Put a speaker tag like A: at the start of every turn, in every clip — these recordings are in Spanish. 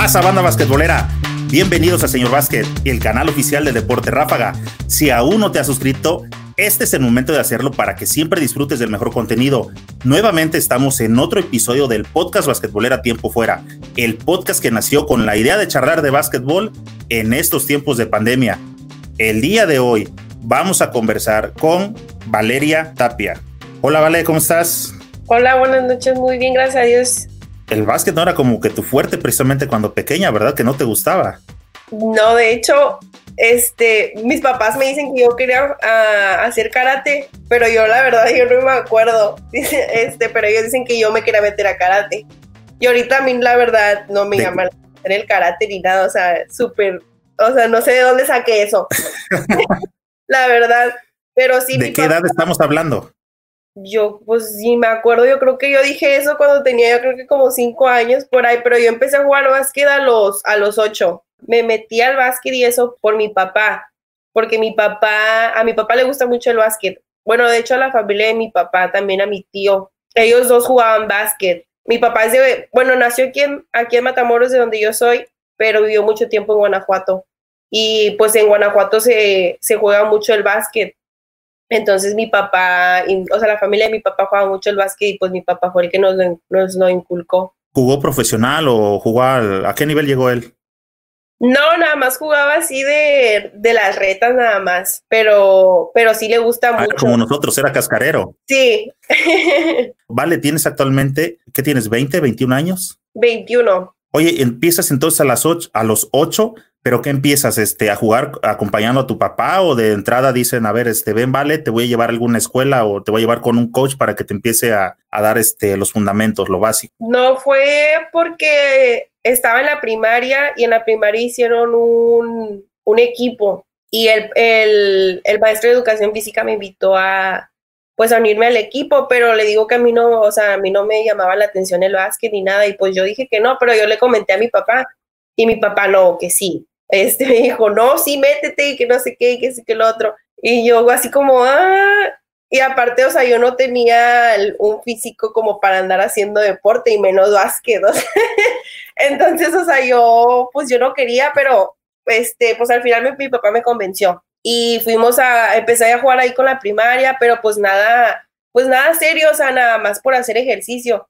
A: pasa, banda basquetbolera? Bienvenidos a Señor Básquet, el canal oficial del Deporte Ráfaga. Si aún no te has suscrito, este es el momento de hacerlo para que siempre disfrutes del mejor contenido. Nuevamente estamos en otro episodio del podcast Basquetbolera Tiempo Fuera, el podcast que nació con la idea de charlar de básquetbol en estos tiempos de pandemia. El día de hoy vamos a conversar con Valeria Tapia. Hola Vale, ¿cómo estás?
B: Hola, buenas noches, muy bien, gracias a Dios
A: el básquet no era como que tu fuerte precisamente cuando pequeña, ¿verdad? Que no te gustaba.
B: No, de hecho, este, mis papás me dicen que yo quería ah, hacer karate, pero yo la verdad yo no me acuerdo. Este, pero ellos dicen que yo me quería meter a karate. Y ahorita a mí la verdad no me llama el karate ni nada, o sea, súper, o sea, no sé de dónde saqué eso. la verdad, pero sí.
A: ¿De qué edad estamos hablando?
B: Yo, pues sí, me acuerdo, yo creo que yo dije eso cuando tenía, yo creo que como cinco años por ahí, pero yo empecé a jugar básquet a los, a los ocho. Me metí al básquet y eso por mi papá, porque mi papá, a mi papá le gusta mucho el básquet. Bueno, de hecho a la familia de mi papá, también a mi tío, ellos dos jugaban básquet. Mi papá es de, bueno, nació aquí en, aquí en Matamoros, de donde yo soy, pero vivió mucho tiempo en Guanajuato. Y pues en Guanajuato se, se juega mucho el básquet. Entonces mi papá, o sea, la familia de mi papá jugaba mucho el básquet y pues mi papá fue el que nos lo, nos lo inculcó.
A: ¿Jugó profesional o jugó a qué nivel llegó él?
B: No, nada más jugaba así de, de las retas nada más, pero, pero sí le gusta ah, mucho.
A: Como nosotros, era cascarero.
B: Sí.
A: vale, ¿tienes actualmente, qué tienes, 20, 21 años?
B: 21.
A: Oye, empiezas entonces a las ocho, a los 8 pero ¿qué empiezas este, a jugar acompañando a tu papá o de entrada dicen, a ver, este, ven, vale, te voy a llevar a alguna escuela o te voy a llevar con un coach para que te empiece a, dar este, los fundamentos, lo básico?
B: No, fue porque estaba en la primaria y en la primaria hicieron un, un equipo y el, el, el, maestro de educación física me invitó a, pues a unirme al equipo, pero le digo que a mí no, o sea, a mí no me llamaba la atención el básquet ni nada y pues yo dije que no, pero yo le comenté a mi papá y mi papá no, que sí, este, me dijo, no, sí, métete y que no sé qué, y que sí, que lo otro. Y yo así como, ah, y aparte, o sea, yo no tenía un físico como para andar haciendo deporte y menos básquet. Entonces, o sea, yo, pues yo no quería, pero, este, pues al final mi, papá me convenció. Y fuimos a, empecé a jugar ahí con la primaria, pero pues nada, pues nada serio, o sea, nada más por hacer ejercicio.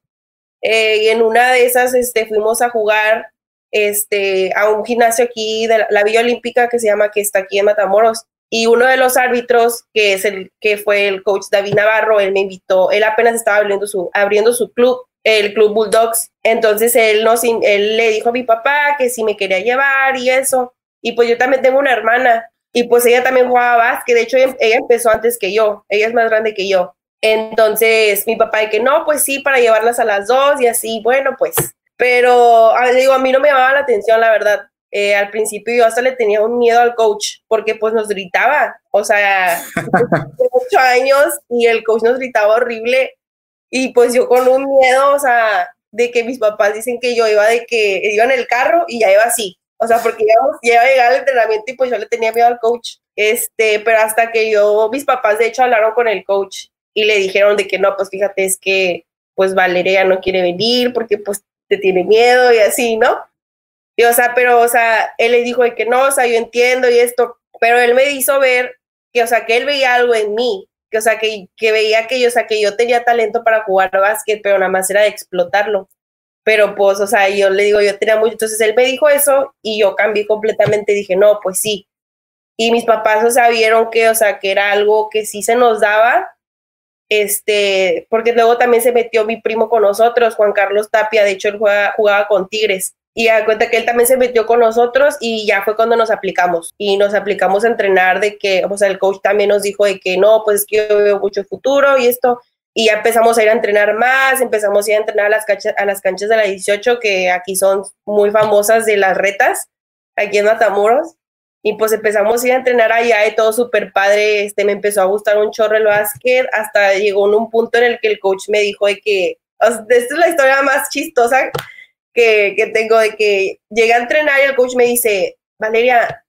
B: Eh, y en una de esas, este, fuimos a jugar este, a un gimnasio aquí de la, Villa Olímpica que se llama, que está aquí en Matamoros. Y uno de los árbitros, que es el que fue el coach David Navarro, él me invitó, él apenas estaba abriendo su, abriendo su club, el Club Bulldogs. Entonces él, nos, él le dijo a mi papá que si me quería llevar y eso. Y pues yo también tengo una hermana y pues ella también jugaba básquet. De hecho, ella, empezó antes que yo, ella es más grande que yo. Entonces mi papá de que no, pues sí, para llevarlas a las dos y así, bueno, pues pero ah, digo, a mí no me llamaba la atención, la verdad. Eh, al principio yo hasta le tenía un miedo al coach porque pues nos gritaba, o sea, ocho años y el coach nos gritaba horrible. Y pues yo con un miedo, o sea, de que mis papás dicen que yo iba de que iba en el carro y ya iba así, o sea, porque ya iba a llegar al entrenamiento y pues yo le tenía miedo al coach, este, pero hasta que yo, mis papás de hecho hablaron con el coach y le dijeron de que no, pues fíjate, es que pues Valeria no quiere venir porque pues te tiene miedo y así, ¿no? Y, o sea, pero, o sea, él le dijo que no, o sea, yo entiendo y esto, pero él me hizo ver que, o sea, que él veía algo en mí, que, o sea, que, que veía que yo, o sea, que yo tenía talento para jugar básquet, pero nada más era de explotarlo. Pero, pues, o sea, yo le digo, yo tenía mucho, entonces él me dijo eso y yo cambié completamente, dije, no, pues sí. Y mis papás, o sea, vieron que, o sea, que era algo que sí se nos daba, este, porque luego también se metió mi primo con nosotros, Juan Carlos Tapia, de hecho él jugaba, con Tigres. Y a cuenta que él también se metió con nosotros y ya fue cuando nos aplicamos. Y nos aplicamos a entrenar de que, o sea, el coach también nos dijo de que no, pues es que yo veo mucho futuro y esto. Y ya empezamos a ir a entrenar más, empezamos a ir a entrenar a las, canchas, a las canchas de la 18, que aquí son muy famosas de las retas, aquí en Matamoros y pues empezamos a ir a entrenar allá y todo súper padre, este, me empezó a gustar un chorro el básquet, hasta llegó en un punto en el que el coach me dijo de que, esta es la historia más chistosa que, que tengo, de que llegué a entrenar y el coach me dice, Valeria,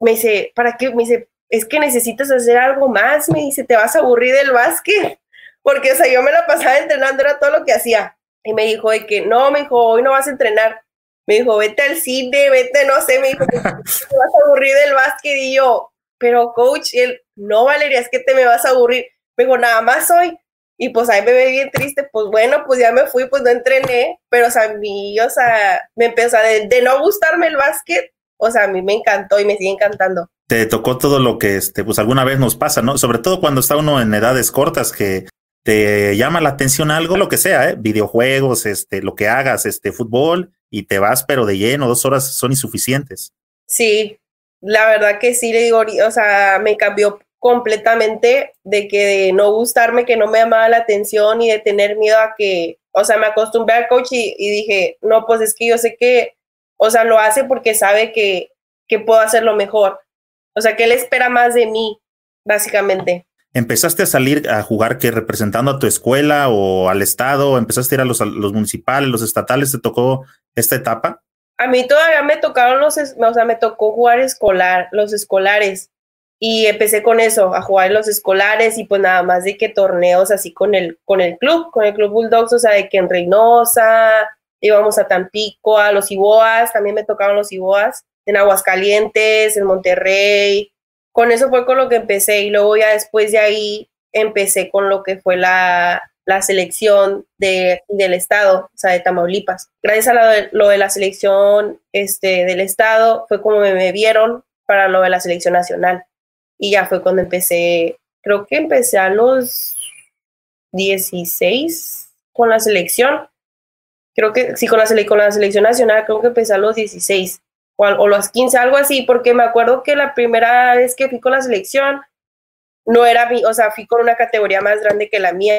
B: me dice, ¿para qué? Me dice, es que necesitas hacer algo más, me dice, te vas a aburrir del básquet, porque, o sea, yo me la pasaba entrenando, era todo lo que hacía. Y me dijo de que, no, me dijo, hoy no vas a entrenar, me dijo, vete al cine, vete, no sé, me dijo, te vas a aburrir del básquet y yo, pero coach, él, no, Valeria, es que te me vas a aburrir. Me dijo, nada más hoy. Y pues ahí me ve bien triste, pues bueno, pues ya me fui, pues no entrené, pero o sea, a mí, o sea, me empezó a de, de no gustarme el básquet, o sea, a mí me encantó y me sigue encantando.
A: Te tocó todo lo que, este, pues alguna vez nos pasa, ¿no? Sobre todo cuando está uno en edades cortas que te llama la atención algo, lo que sea, ¿eh? videojuegos, este, lo que hagas, este, fútbol, y te vas, pero de lleno, dos horas son insuficientes.
B: Sí, la verdad que sí, le digo, o sea, me cambió completamente de que de no gustarme, que no me llamaba la atención y de tener miedo a que, o sea, me acostumbré al coach y, dije, no, pues es que yo sé que, o sea, lo hace porque sabe que, que puedo hacerlo mejor. O sea, que él espera más de mí, básicamente.
A: ¿Empezaste a salir a jugar que representando a tu escuela o al estado? ¿Empezaste a ir a los, los municipales, los estatales? ¿Te tocó esta etapa?
B: A mí todavía me tocaron los, o sea, me tocó jugar escolar, los escolares. Y empecé con eso, a jugar los escolares y pues nada más de que torneos así con el, con el club, con el club Bulldogs, o sea, de que en Reynosa, íbamos a Tampico, a los Iboas, también me tocaron los Iboas, en Aguascalientes, en Monterrey, con eso fue con lo que empecé y luego ya después de ahí empecé con lo que fue la, selección de, del estado, o sea, de Tamaulipas. Gracias a lo de, la selección este, del estado fue como me, vieron para lo de la selección nacional. Y ya fue cuando empecé, creo que empecé a los 16 con la selección. Creo que sí, con la, con la selección nacional, creo que empecé a los 16 o, o los 15, algo así, porque me acuerdo que la primera vez que fui con la selección no era mi, o sea, fui con una categoría más grande que la mía.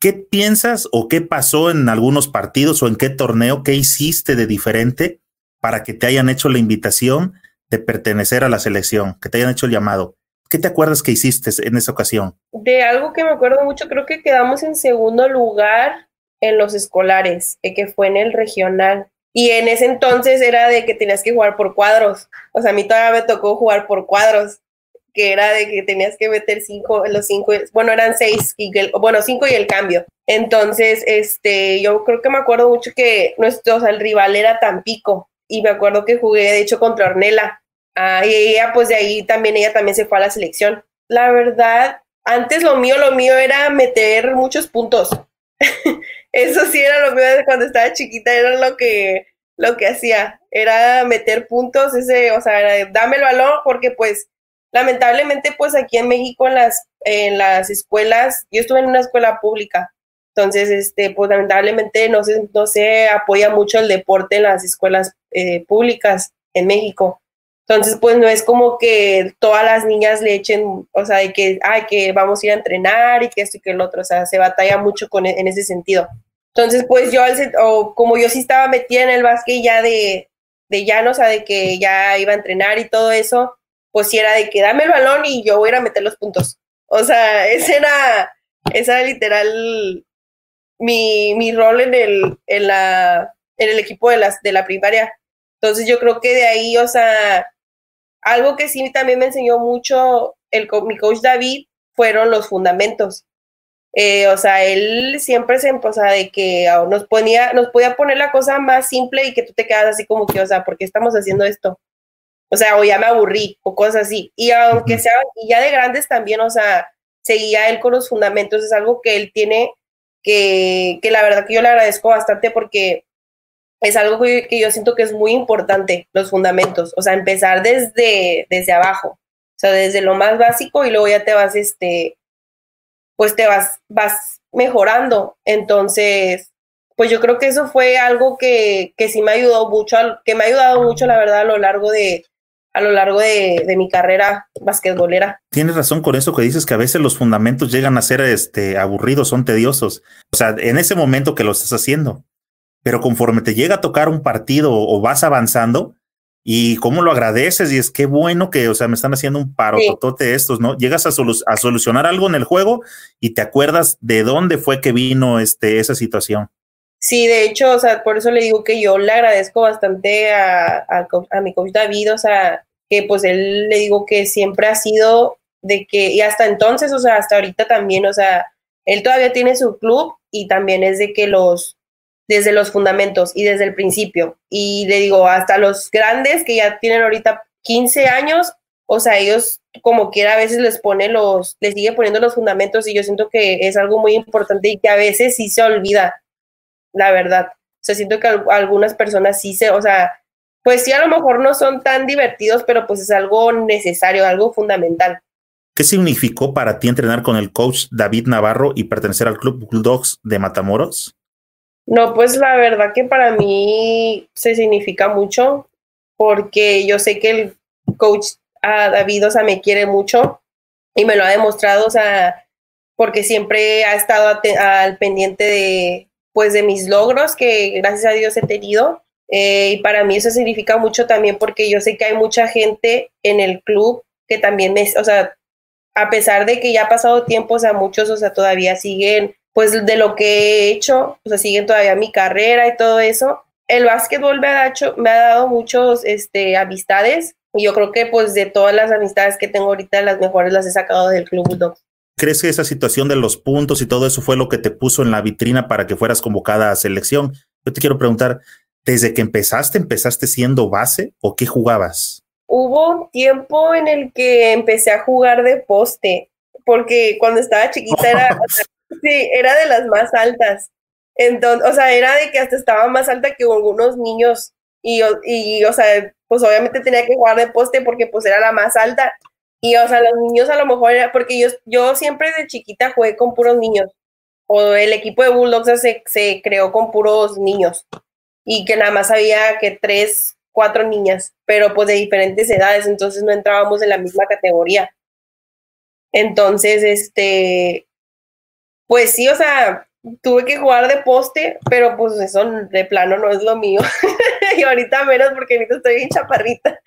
A: ¿Qué piensas o qué pasó en algunos partidos o en qué torneo, qué hiciste de diferente para que te hayan hecho la invitación de pertenecer a la selección, que te hayan hecho el llamado? ¿Qué te acuerdas que hiciste en esa ocasión?
B: De algo que me acuerdo mucho, creo que quedamos en segundo lugar en los escolares, eh, que fue en el regional. Y en ese entonces era de que tenías que jugar por cuadros. O sea, a mí todavía me tocó jugar por cuadros, que era de que tenías que meter cinco, los cinco, bueno, eran seis, y bueno, cinco y el cambio. Entonces, este, yo creo que me acuerdo mucho que nuestro, o sea, el rival era Tampico. Y me acuerdo que jugué, de hecho, contra Ornella. Ah, y ella, pues de ahí también, ella también se fue a la selección. La verdad, antes lo mío, lo mío era meter muchos puntos. Eso sí era lo mío cuando estaba chiquita, era lo que, lo que hacía, era meter puntos, ese, o sea, dame el balón, porque pues lamentablemente pues aquí en México en las, en las escuelas, yo estuve en una escuela pública, entonces, este, pues lamentablemente no se, no se apoya mucho el deporte en las escuelas eh, públicas en México. Entonces, pues no es como que todas las niñas le echen, o sea, de que, ay, que vamos a ir a entrenar y que esto y que el otro, o sea, se batalla mucho con, en ese sentido. Entonces, pues yo, o como yo sí estaba metida en el básquet ya de, de llano, o sea, de que ya iba a entrenar y todo eso, pues sí era de que dame el balón y yo voy a ir a meter los puntos. O sea, ese era, esa era literal mi, mi rol en el, en, la, en el equipo de, las, de la primaria. Entonces yo creo que de ahí, o sea, algo que sí también me enseñó mucho el, mi coach David fueron los fundamentos. Eh, o sea, él siempre se, o sea, de que ah, nos ponía, nos podía poner la cosa más simple y que tú te quedas así como que, o sea, ¿por qué estamos haciendo esto? O sea, o ya me aburrí, o cosas así. Y aunque sea, y ya de grandes también, o sea, seguía él con los fundamentos, es algo que él tiene que, que la verdad que yo le agradezco bastante porque es algo que, que, yo siento que es muy importante, los fundamentos, o sea, empezar desde, desde abajo, o sea, desde lo más básico y luego ya te vas, este, pues te vas, vas mejorando. Entonces, pues yo creo que eso fue algo que, que sí me ayudó mucho, que me ha ayudado mucho, la verdad, a lo largo de, a lo largo de, de, mi carrera basquetbolera.
A: Tienes razón con eso que dices que a veces los fundamentos llegan a ser este, aburridos, son tediosos. O sea, en ese momento que lo estás haciendo, pero conforme te llega a tocar un partido o vas avanzando, y cómo lo agradeces y es qué bueno que, o sea, me están haciendo un paro totote estos, ¿no? Llegas a, a, solucionar algo en el juego y te acuerdas de dónde fue que vino este, esa situación.
B: Sí, de hecho, o sea, por eso le digo que yo le agradezco bastante a, a, mi coach David, o sea, que pues él le digo que siempre ha sido de que, y hasta entonces, o sea, hasta ahorita también, o sea, él todavía tiene su club y también es de que los, desde los fundamentos y desde el principio. Y le digo, hasta los grandes que ya tienen ahorita 15 años, o sea, ellos como quiera a veces les pone los, les sigue poniendo los fundamentos y yo siento que es algo muy importante y que a veces sí se olvida, la verdad. O sea, siento que algunas personas sí se, o sea, pues sí a lo mejor no son tan divertidos, pero pues es algo necesario, algo fundamental.
A: ¿Qué significó para ti entrenar con el coach David Navarro y pertenecer al Club Bulldogs de Matamoros?
B: No, pues la verdad que para mí se significa mucho porque yo sé que el coach a David, o sea, me quiere mucho y me lo ha demostrado, o sea, porque siempre ha estado al pendiente de, pues, de mis logros que gracias a Dios he tenido. Eh, y para mí eso significa mucho también porque yo sé que hay mucha gente en el club que también me, o sea, a pesar de que ya ha pasado tiempo, o sea, muchos, o sea, todavía siguen, pues, de lo que he hecho, o sea, siguen todavía mi carrera y todo eso. El básquetbol me ha, hecho, me ha dado muchos, este, amistades y yo creo que pues de todas las amistades que tengo ahorita, las mejores las he sacado del Club Bulldog.
A: ¿Crees que esa situación de los puntos y todo eso fue lo que te puso en la vitrina para que fueras convocada a selección? Yo te quiero preguntar, ¿desde que empezaste, empezaste siendo base o qué jugabas?
B: Hubo un tiempo en el que empecé a jugar de poste, porque cuando estaba chiquita era, sí, era de las más altas. Entonces, o sea, era de que hasta estaba más alta que algunos niños y, y, o sea, pues obviamente tenía que jugar de poste porque pues era la más alta. Y, o sea, los niños a lo mejor era, porque yo, yo siempre de chiquita jugué con puros niños. O el equipo de Bulldogs se, se creó con puros niños. Y que nada más había que tres, cuatro niñas, pero pues de diferentes edades, entonces no entrábamos en la misma categoría. Entonces, este, pues sí, o sea, tuve que jugar de poste, pero pues eso de plano no es lo mío. y ahorita menos porque ahorita estoy en chaparrita.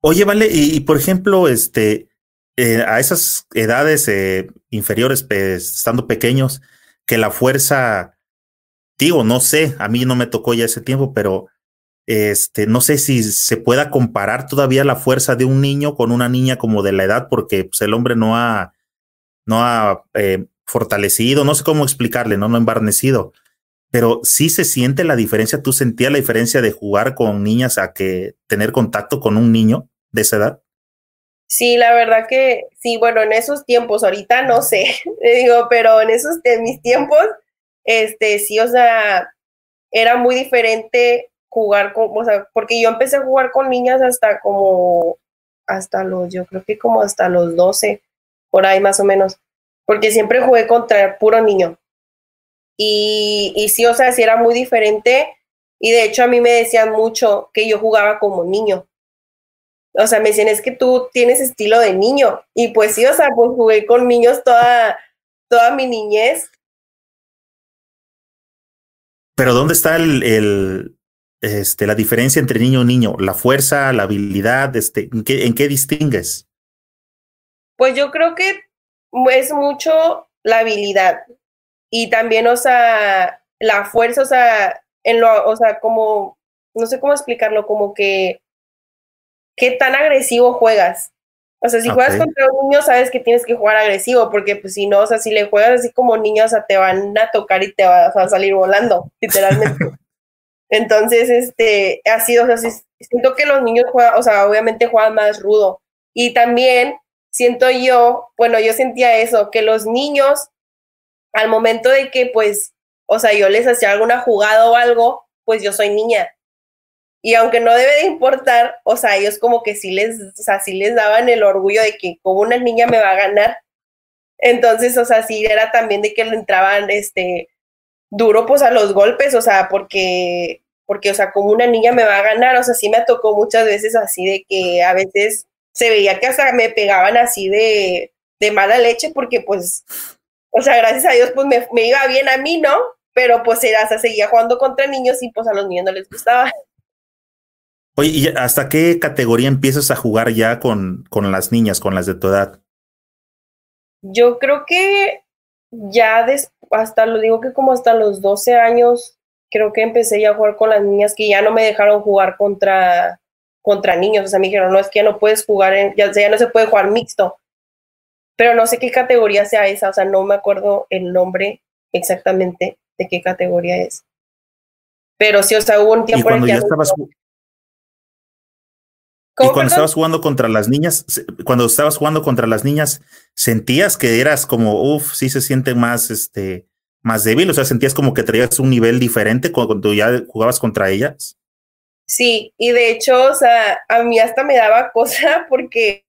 A: Oye, vale, y, por ejemplo, este, eh, a esas edades eh, inferiores, pues, estando pequeños, que la fuerza, digo, no sé, a mí no me tocó ya ese tiempo, pero este, no sé si se pueda comparar todavía la fuerza de un niño con una niña como de la edad, porque pues, el hombre no ha, no ha eh, fortalecido, no sé cómo explicarle, no, no embarnecido, pero sí se siente la diferencia. ¿Tú sentías la diferencia de jugar con niñas a que tener contacto con un niño de esa edad?
B: Sí, la verdad que sí, bueno, en esos tiempos, ahorita no sé, digo, pero en esos, mis tiempos, este, sí, o sea, era muy diferente jugar con, o sea, porque yo empecé a jugar con niñas hasta como, hasta los, yo creo que como hasta los 12, por ahí más o menos porque siempre jugué contra puro niño. Y, y sí, o sea, sí era muy diferente. Y de hecho a mí me decían mucho que yo jugaba como niño. O sea, me decían, es que tú tienes estilo de niño. Y pues sí, o sea, pues jugué con niños toda, toda mi niñez.
A: Pero ¿dónde está el, el, este, la diferencia entre niño y niño? ¿La fuerza, la habilidad? Este, ¿en, qué, ¿En qué distingues?
B: Pues yo creo que es mucho la habilidad y también, o sea, la fuerza, o sea, en lo, o sea, como, no sé cómo explicarlo, como que, qué tan agresivo juegas. O sea, si juegas contra un niño, sabes que tienes que jugar agresivo, porque pues si no, o sea, si le juegas así como niño, o sea, te van a tocar y te vas a salir volando, literalmente. Entonces, este, así, o sea, siento que los niños juegan, o sea, obviamente juegan más rudo. Y también siento yo, bueno, yo sentía eso, que los niños, al momento de que, pues, o sea, yo les hacía alguna jugada o algo, pues yo soy niña. Y aunque no debe de importar, o sea, ellos como que sí les, les daban el orgullo de que como una niña me va a ganar. Entonces, o sea, sí era también de que le entraban, este, duro pues a los golpes, o sea, porque, porque, o sea, como una niña me va a ganar, o sea, sí me tocó muchas veces así de que a veces se veía que hasta me pegaban así de, de mala leche porque pues, o sea, gracias a Dios pues me, me iba bien a mí, ¿no? Pero pues era, o sea, seguía jugando contra niños y pues a los niños no les gustaba.
A: Oye, ¿y hasta qué categoría empiezas a jugar ya con, con las niñas, con las de tu edad?
B: Yo creo que ya hasta lo digo que como hasta los 12 años creo que empecé ya a jugar con las niñas que ya no me dejaron jugar contra contra niños. O sea, me dijeron, no, es que ya no puedes jugar, en, ya, ya no se puede jugar mixto. Pero no sé qué categoría sea esa, o sea, no me acuerdo el nombre exactamente. de qué categoría es. Pero sí, o sea, hubo un tiempo
A: en el que... Ya estabas, y cuando estabas jugando contra las niñas, cuando estabas jugando contra las niñas, sentías que eras como, uff, sí se siente más, este, más débil, o sea, sentías como que traías un nivel diferente cuando ya jugabas contra ellas.
B: Sí, y de hecho, o sea, a mí hasta me daba cosa porque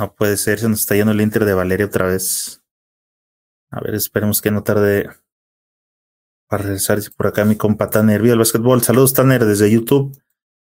A: No puede ser, se nos está yendo el Inter de Valeria otra vez. A ver, esperemos que no tarde para regresar por acá mi compa Tanner, Viva el básquetbol. Saludos, Tanner, desde YouTube.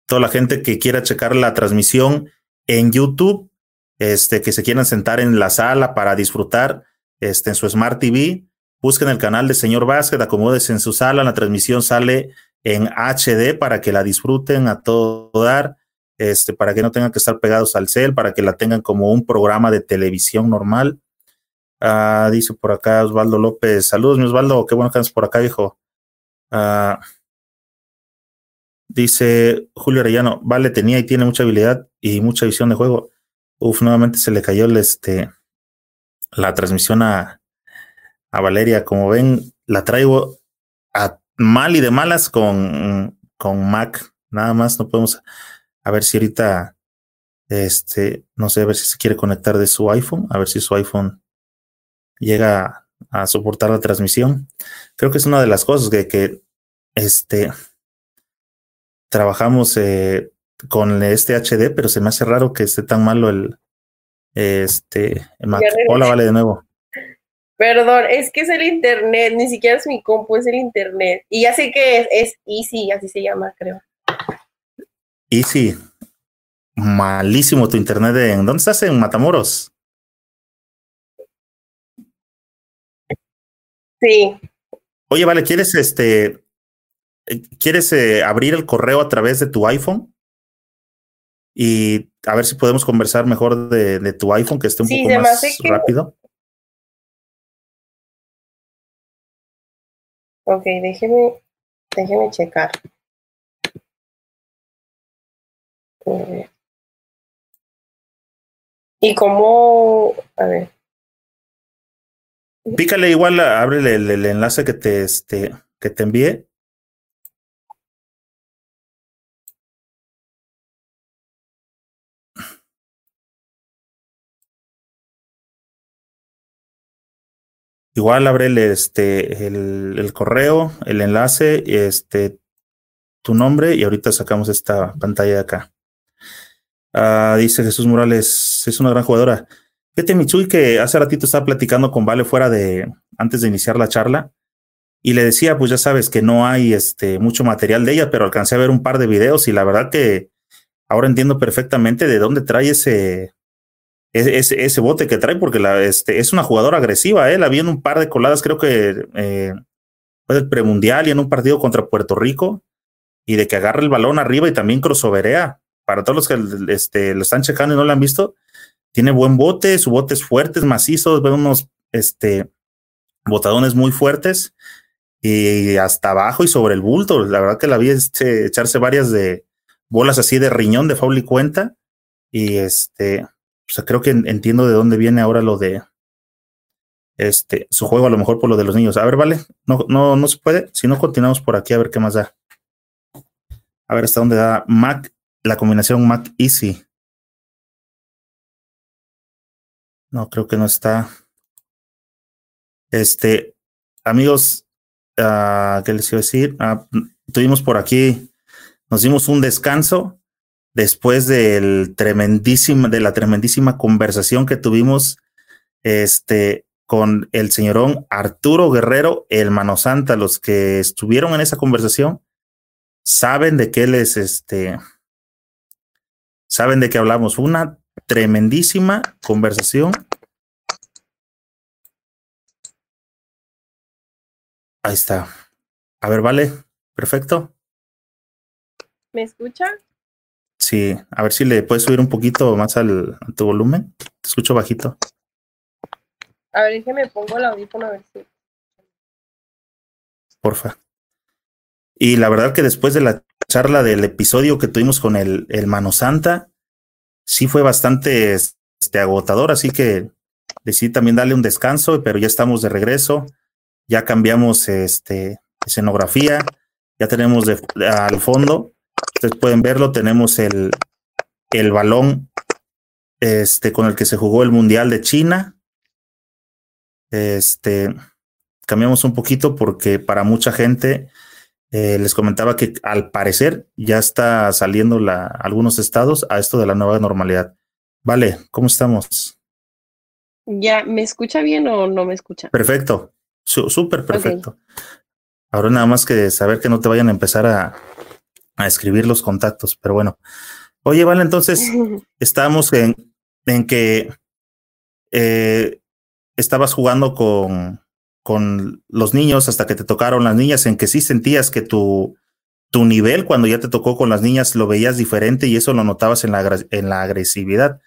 A: Toda la gente que quiera checar la transmisión en YouTube, este, que se quieran sentar en la sala para disfrutar este, en su Smart TV, busquen el canal de Señor Básquet, acomódense en su sala. La transmisión sale en HD para que la disfruten a todo dar, este, para que no tengan que estar pegados al cel, para que la tengan como un programa de televisión normal. Ah, dice por acá Osvaldo López. Saludos, mi Osvaldo. Qué bueno que andas por acá, hijo. Ah, dice Julio Arellano. Vale, tenía y tiene mucha habilidad y mucha visión de juego. Uf, nuevamente se le cayó el, este, la transmisión a, a Valeria. Como ven, la traigo a mal y de malas con, con Mac. Nada más no podemos. A ver si ahorita, este, no sé, a ver si se quiere conectar de su iPhone, a ver si su iPhone llega a soportar la transmisión. Creo que es una de las cosas que, que este, trabajamos eh, con este HD, pero se me hace raro que esté tan malo el, este, Hola, vale, de nuevo.
B: Perdón, es que es el internet, ni siquiera es mi compu, es el internet. Y ya sé que es, es Easy, así se llama, creo.
A: Easy. Malísimo tu internet. ¿En dónde estás? En Matamoros.
B: Sí.
A: Oye, vale, ¿quieres este eh, quieres eh, abrir el correo a través de tu iPhone? Y a ver si podemos conversar mejor de, tu iPhone, que esté un poco más rápido.
B: Ok, déjeme, déjeme checar. Y cómo, a ver.
A: Pícale igual, ábrele el, enlace que te, este, que te envié. Igual ábrele este, el, el, correo, el enlace, este, tu nombre y ahorita sacamos esta pantalla de acá. Ah, dice Jesús Morales, es una gran jugadora. Fíjate, Michui, que hace ratito estaba platicando con Vale fuera de, antes de iniciar la charla, y le decía, pues ya sabes que no hay este, mucho material de ella, pero alcancé a ver un par de videos y la verdad que ahora entiendo perfectamente de dónde trae ese, ese, ese bote que trae, porque la, este, es una jugadora agresiva, ¿eh? La vi en un par de coladas, creo que eh, fue del premundial y en un partido contra Puerto Rico, y de que agarra el balón arriba y también crossoverea. Para todos los que este, lo están checando y no lo han visto, tiene buen bote, su bote es fuerte, es macizo, ve unos este, botadones muy fuertes y hasta abajo y sobre el bulto. La verdad que la vi este, echarse varias de bolas así de riñón de faul y cuenta. Y este, o sea, creo que entiendo de dónde viene ahora lo de este su juego, a lo mejor por lo de los niños. A ver, vale, no, no, no se puede. Si no, continuamos por aquí a ver qué más da. A ver hasta dónde da Mac, la combinación Mac Easy. No, creo que no está. Este, amigos, uh, ¿qué les iba a decir? Uh, tuvimos por aquí, nos dimos un descanso después del tremendísima, de la tremendísima conversación que tuvimos este, con el señorón Arturo Guerrero, el Mano Santa. Los que estuvieron en esa conversación saben de qué les, este, saben de qué hablamos. Una tremendísima conversación. Ahí está. A ver, vale. Perfecto.
B: ¿Me escucha?
A: Sí, a ver si le puedes subir un poquito más al, a tu volumen. Te escucho bajito.
B: A ver, me pongo el audífono a ver si.
A: Porfa. Y la verdad que después de la charla del episodio que tuvimos con el, el Mano Santa, sí fue bastante este, agotador, así que decidí también darle un descanso, pero ya estamos de regreso, ya cambiamos este, escenografía, ya tenemos al fondo, ustedes pueden verlo, tenemos el, el balón este, con el que se jugó el Mundial de China. Este, cambiamos un poquito porque para mucha gente eh, les comentaba que al parecer ya está saliendo la, algunos estados a esto de la nueva normalidad. Vale, ¿cómo estamos?
B: Ya, ¿me escucha bien o no me escucha?
A: Perfecto, súper perfecto. Ahora nada más que saber que no te vayan a empezar a, a escribir los contactos, pero bueno. Oye, vale, entonces estamos en, en que eh, estabas jugando con, con los niños hasta que te tocaron las niñas, en que sí sentías que tu, tu nivel cuando ya te tocó con las niñas lo veías diferente y eso lo notabas en la, en la agresividad.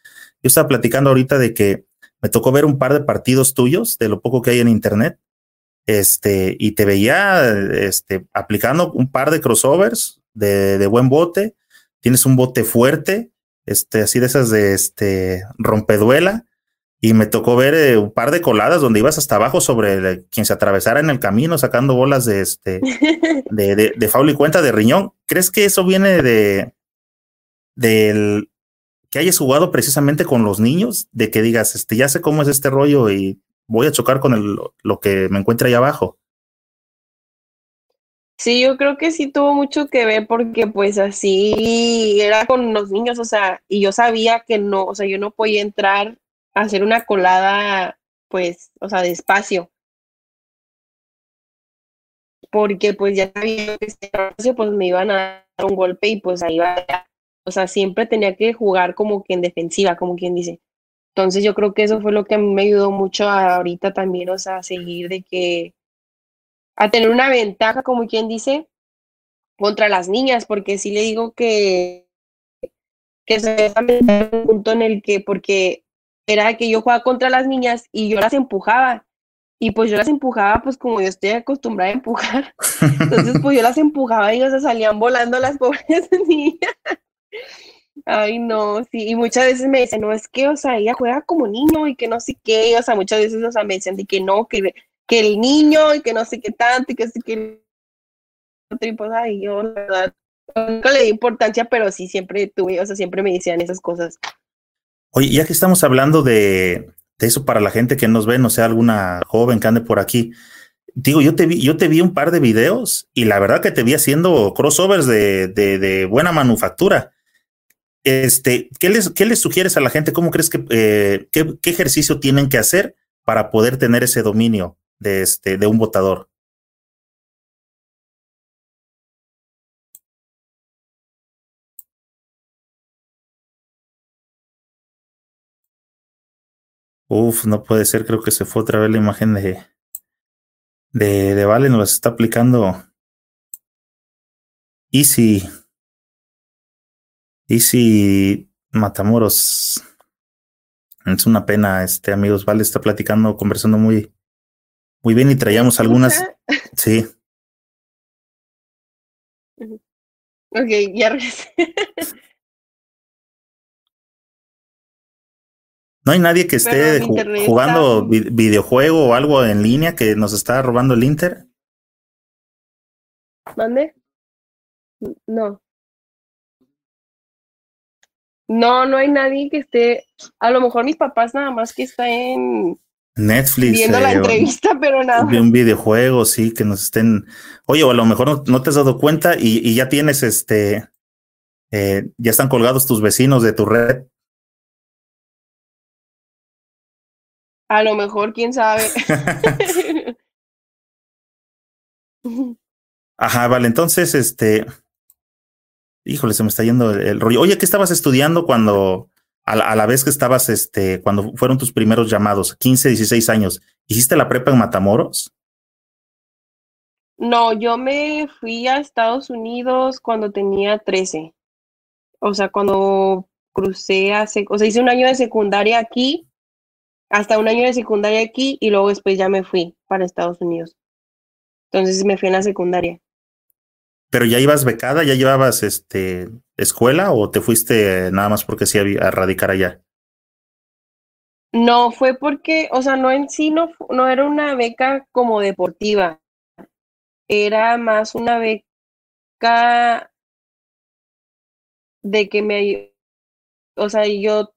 A: Yo estaba platicando ahorita de que me tocó ver un par de partidos tuyos, de lo poco que hay en internet, este, y te veía este, aplicando un par de crossovers de, de buen bote, tienes un bote fuerte, este, así de esas de este rompeduela, y me tocó ver eh, un par de coladas donde ibas hasta abajo sobre quien se atravesara en el camino sacando bolas de este de, de, de faul y cuenta de riñón. ¿Crees que eso viene de del que hayas jugado precisamente con los niños? De que digas, este, ya sé cómo es este rollo y voy a chocar con el, lo que me encuentre ahí abajo.
B: Sí, yo creo que sí tuvo mucho que ver porque pues así era con los niños, o sea, y yo sabía que no, o sea, yo no podía entrar a hacer una colada, pues, o sea, despacio. Porque pues ya sabía que si pues me iban a dar un golpe y pues ahí va, o sea, siempre tenía que jugar como que en defensiva, como quien dice. Entonces yo creo que eso fue lo que a mí me ayudó mucho ahorita también, o sea, a seguir de que a tener una ventaja, como quien dice, contra las niñas, porque sí le digo que, que se un punto en el que, porque era que yo jugaba contra las niñas y yo las empujaba. Y pues yo las empujaba, pues como yo estoy acostumbrada a empujar. Entonces, pues yo las empujaba y ellos se salían volando las pobres niñas. Ay, no, sí, y muchas veces me dicen, no, es que, o sea, ella juega como niño y que no sé qué, o sea, muchas veces, o sea, me dicen de que no, que que el niño y que no sé qué tanto y que sé que pues ay yo la verdad nunca le di importancia pero sí siempre tuve o sea siempre me decían esas cosas
A: oye ya que estamos hablando de, de eso para la gente que nos ve no sea alguna joven que ande por aquí digo yo te vi yo te vi un par de videos y la verdad que te vi haciendo crossovers de, de, de buena manufactura este, ¿qué les, ¿qué les sugieres a la gente? ¿Cómo crees que, eh, qué ejercicio tienen que hacer para poder tener ese dominio? De, este, de un votador. Uf, no puede ser, creo que se fue otra vez la imagen de, de, de Vale, nos está aplicando Easy. Easy Matamoros. Es una pena, este amigos, Vale está platicando, conversando muy, muy bien, y traíamos algunas. Sí.
B: Ok, ya
A: No hay nadie que esté jugando videojuego o algo en línea que nos está robando el Inter.
B: ¿Mande? No. No, no hay nadie que esté. A lo mejor mis papás nada más que está en
A: Netflix.
B: Viendo la eh, entrevista, pero nada.
A: Un videojuego, sí, que nos estén. Oye, o a lo mejor no, te has dado cuenta y, ya tienes este. Eh, ya están colgados tus vecinos de tu red.
B: A lo mejor, quién sabe.
A: Ajá, vale, entonces, este. Híjole, se me está yendo el rollo. Oye, ¿qué estabas estudiando cuando, a la, vez que estabas, este, cuando fueron tus primeros llamados, 15, 16 años, ¿hiciste la prepa en Matamoros?
B: No, yo me fui a Estados Unidos cuando tenía 13. O sea, cuando crucé a, o sea, hice un año de secundaria aquí, hasta un año de secundaria aquí y luego después ya me fui para Estados Unidos. Entonces me fui en la secundaria.
A: Pero ya ibas becada, ya llevabas este escuela o te fuiste nada más porque sí a radicar allá?
B: No, fue porque, o sea, no en sí, no, no era una beca como deportiva, era más una beca de que me, o sea, yo,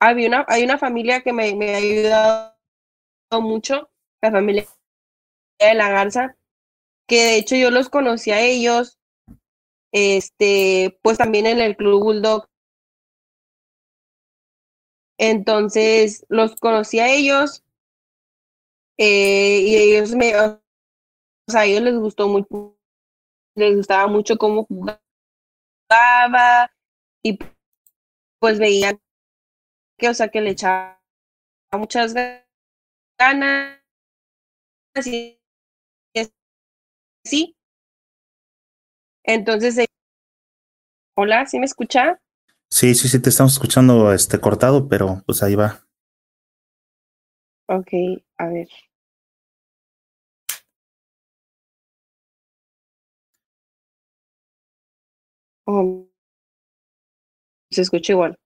B: había una, hay una familia que me, me ha ayudado mucho, la familia de la Garza, que de hecho yo los conocí a ellos, este, pues también en el Club Bulldog. Entonces los conocí a ellos eh, y ellos me, a ellos les gustó mucho, les gustaba mucho cómo jugaba y pues veían que, o sea, que le echaba muchas ganas sí. Entonces, eh, hola, ¿sí me escucha?
A: Sí, sí, sí, te estamos escuchando este cortado, pero pues ahí va.
B: Ok, a ver. Oh, se escucha igual.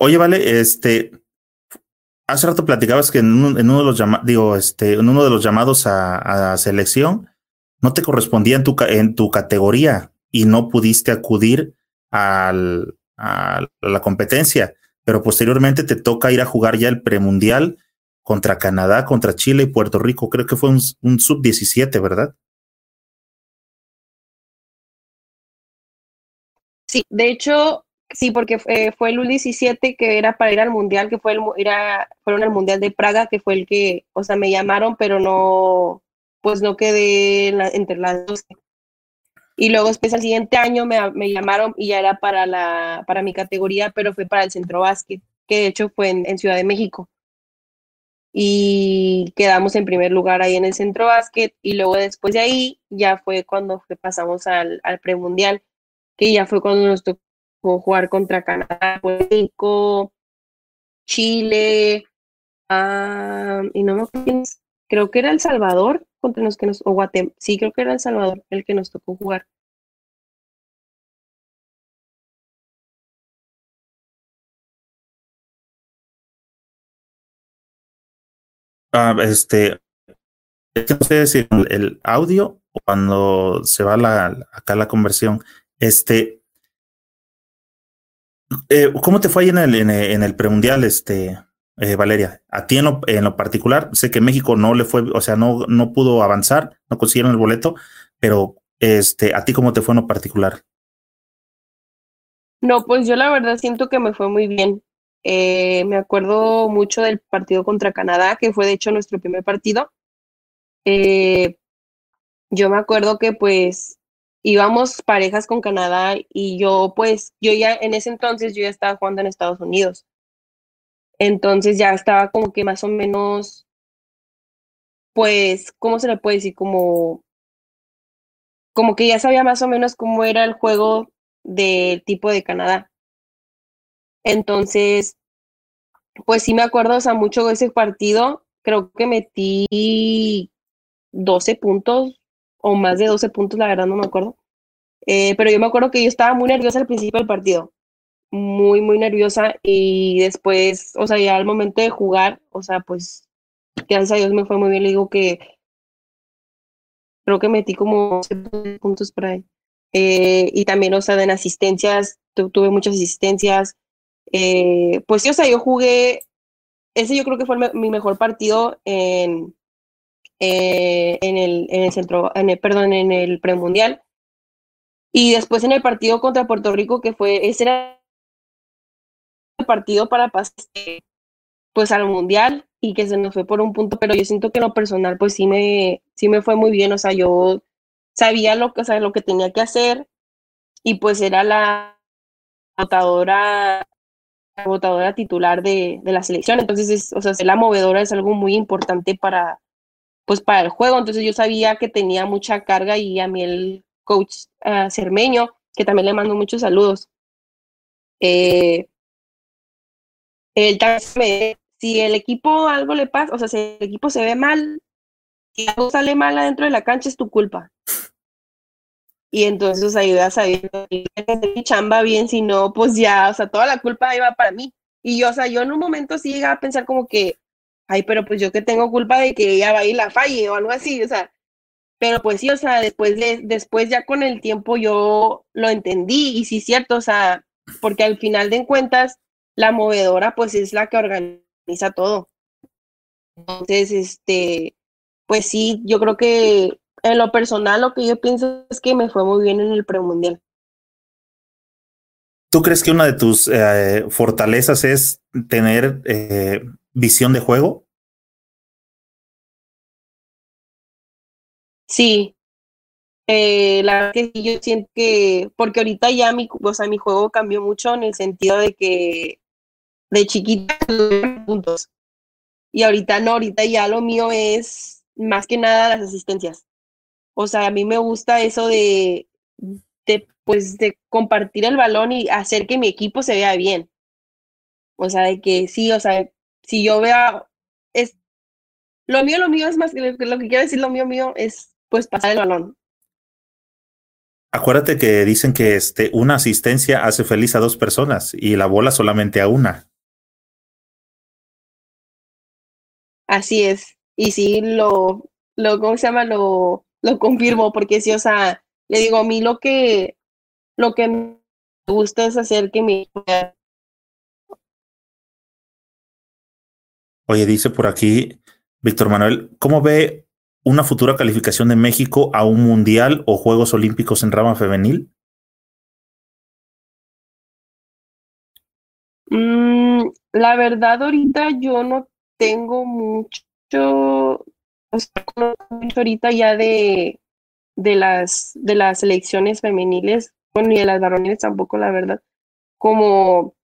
A: Oye, vale, este, hace rato platicabas que en uno, de los digo, este, en uno de los llamados a, selección no te correspondía en tu, en tu categoría y no pudiste acudir a la competencia, pero posteriormente te toca ir a jugar ya el premundial contra Canadá, contra Chile y Puerto Rico. Creo que fue un sub-17, ¿verdad?
B: Sí, de hecho, Sí, porque fue, fue el U17 que era para ir al mundial, que fue el, era, fueron al mundial de Praga, que fue el que, o sea, me llamaron, pero no, pues no quedé entre las dos. Y luego después al siguiente año me, me, llamaron y ya era para, la, para mi categoría, pero fue para el centro básquet, que de hecho fue en, en Ciudad de México. Y quedamos en primer lugar ahí en el centro básquet y luego después de ahí ya fue cuando pasamos al, al premundial, que ya fue cuando nos tocó jugar contra Canadá, Puerto Chile, ah, y no me acuerdo, creo que era El Salvador contra los que nos, o Guatemala, sí, creo que era El Salvador el que nos tocó jugar.
A: Ah, este, no sé si el audio o cuando se va la, acá la conversión, este, eh, ¿Cómo te fue ahí en el, en el, premundial, este, eh, Valeria? A ti en lo, en lo, particular, sé que México no le fue, o sea, no, no pudo avanzar, no consiguieron el boleto, pero este, ¿a ti cómo te fue en lo particular?
B: No, pues yo la verdad siento que me fue muy bien. Eh, me acuerdo mucho del partido contra Canadá, que fue de hecho nuestro primer partido. Eh, yo me acuerdo que pues íbamos parejas con Canadá y yo pues, yo ya en ese entonces yo ya estaba jugando en Estados Unidos. Entonces ya estaba como que más o menos, pues, ¿cómo se le puede decir? Como, como que ya sabía más o menos cómo era el juego del tipo de Canadá. Entonces, pues sí me acuerdo, o sea, mucho de ese partido. Creo que metí 12 puntos, o más de 12 puntos, la verdad no me acuerdo. Eh, pero yo me acuerdo que yo estaba muy nerviosa al principio del partido, muy, muy nerviosa y después, o sea, ya al momento de jugar, o sea, pues gracias a Dios me fue muy bien, le digo que creo que metí como 12 puntos por ahí. Eh, y también, o sea, en asistencias, tuve muchas asistencias. Eh, pues sí, o sea, yo jugué, ese yo creo que fue mi mejor partido en, eh, en, el, en el centro, en el, perdón, en el premundial. Y después en el partido contra Puerto Rico, que fue, ese era el partido para pasar pues al mundial y que se nos fue por un punto, pero yo siento que lo personal pues sí me, sí me fue muy bien, o sea, yo sabía lo que, o sea, lo que tenía que hacer y pues era la votadora la votadora titular de, de la selección, entonces es, o sea, ser la movedora es algo muy importante para, pues para el juego, entonces yo sabía que tenía mucha carga y a mí el coach uh, Cermeño, que también le mando muchos saludos. Eh, él también si el equipo algo le pasa, o sea, si el equipo se ve mal, si algo sale mal adentro de la cancha es tu culpa. Y entonces ayuda sabiendo mi chamba bien, si no, pues ya, o sea, toda la culpa iba para mí. Y yo, o sea, yo en un momento sí llegaba a pensar como que, ay, pero pues yo que tengo culpa de que ella va y la falle o algo así, o sea, pero pues sí, o sea, después, de, después ya con el tiempo yo lo entendí y sí, cierto, o sea, porque al final de cuentas, la movedora pues es la que organiza todo. Entonces, este, pues sí, yo creo que en lo personal lo que yo pienso es que me fue muy bien en el premundial.
A: ¿Tú crees que una de tus eh, fortalezas es tener eh, visión de juego?
B: Sí, eh, la verdad que sí, yo siento que, porque ahorita ya mi, o sea, mi juego cambió mucho en el sentido de que de chiquita puntos. Y ahorita no, ahorita ya lo mío es más que nada las asistencias. O sea, a mí me gusta eso de, de, pues, de compartir el balón y hacer que mi equipo se vea bien. O sea, de que sí, o sea, si yo veo, es, lo mío, lo mío es más que lo que quiero decir, lo mío, mío es, pues, pasar el balón.
A: Acuérdate que dicen que este, una asistencia hace feliz a dos personas y la bola solamente a una.
B: Así es. Y sí, lo, lo, ¿cómo se llama? Lo, lo confirmo, porque sí, o sea, le digo, a mí lo que, lo que me gusta es hacer que mi...
A: Oye, dice por aquí Víctor Manuel, ¿cómo ve una futura calificación de México a un mundial o Juegos Olímpicos en rama femenil?
B: Mm, la verdad, ahorita yo no tengo mucho mucho ahorita ya de, de, las, de las selecciones femeniles, bueno, ni de las varoniles tampoco, la verdad, como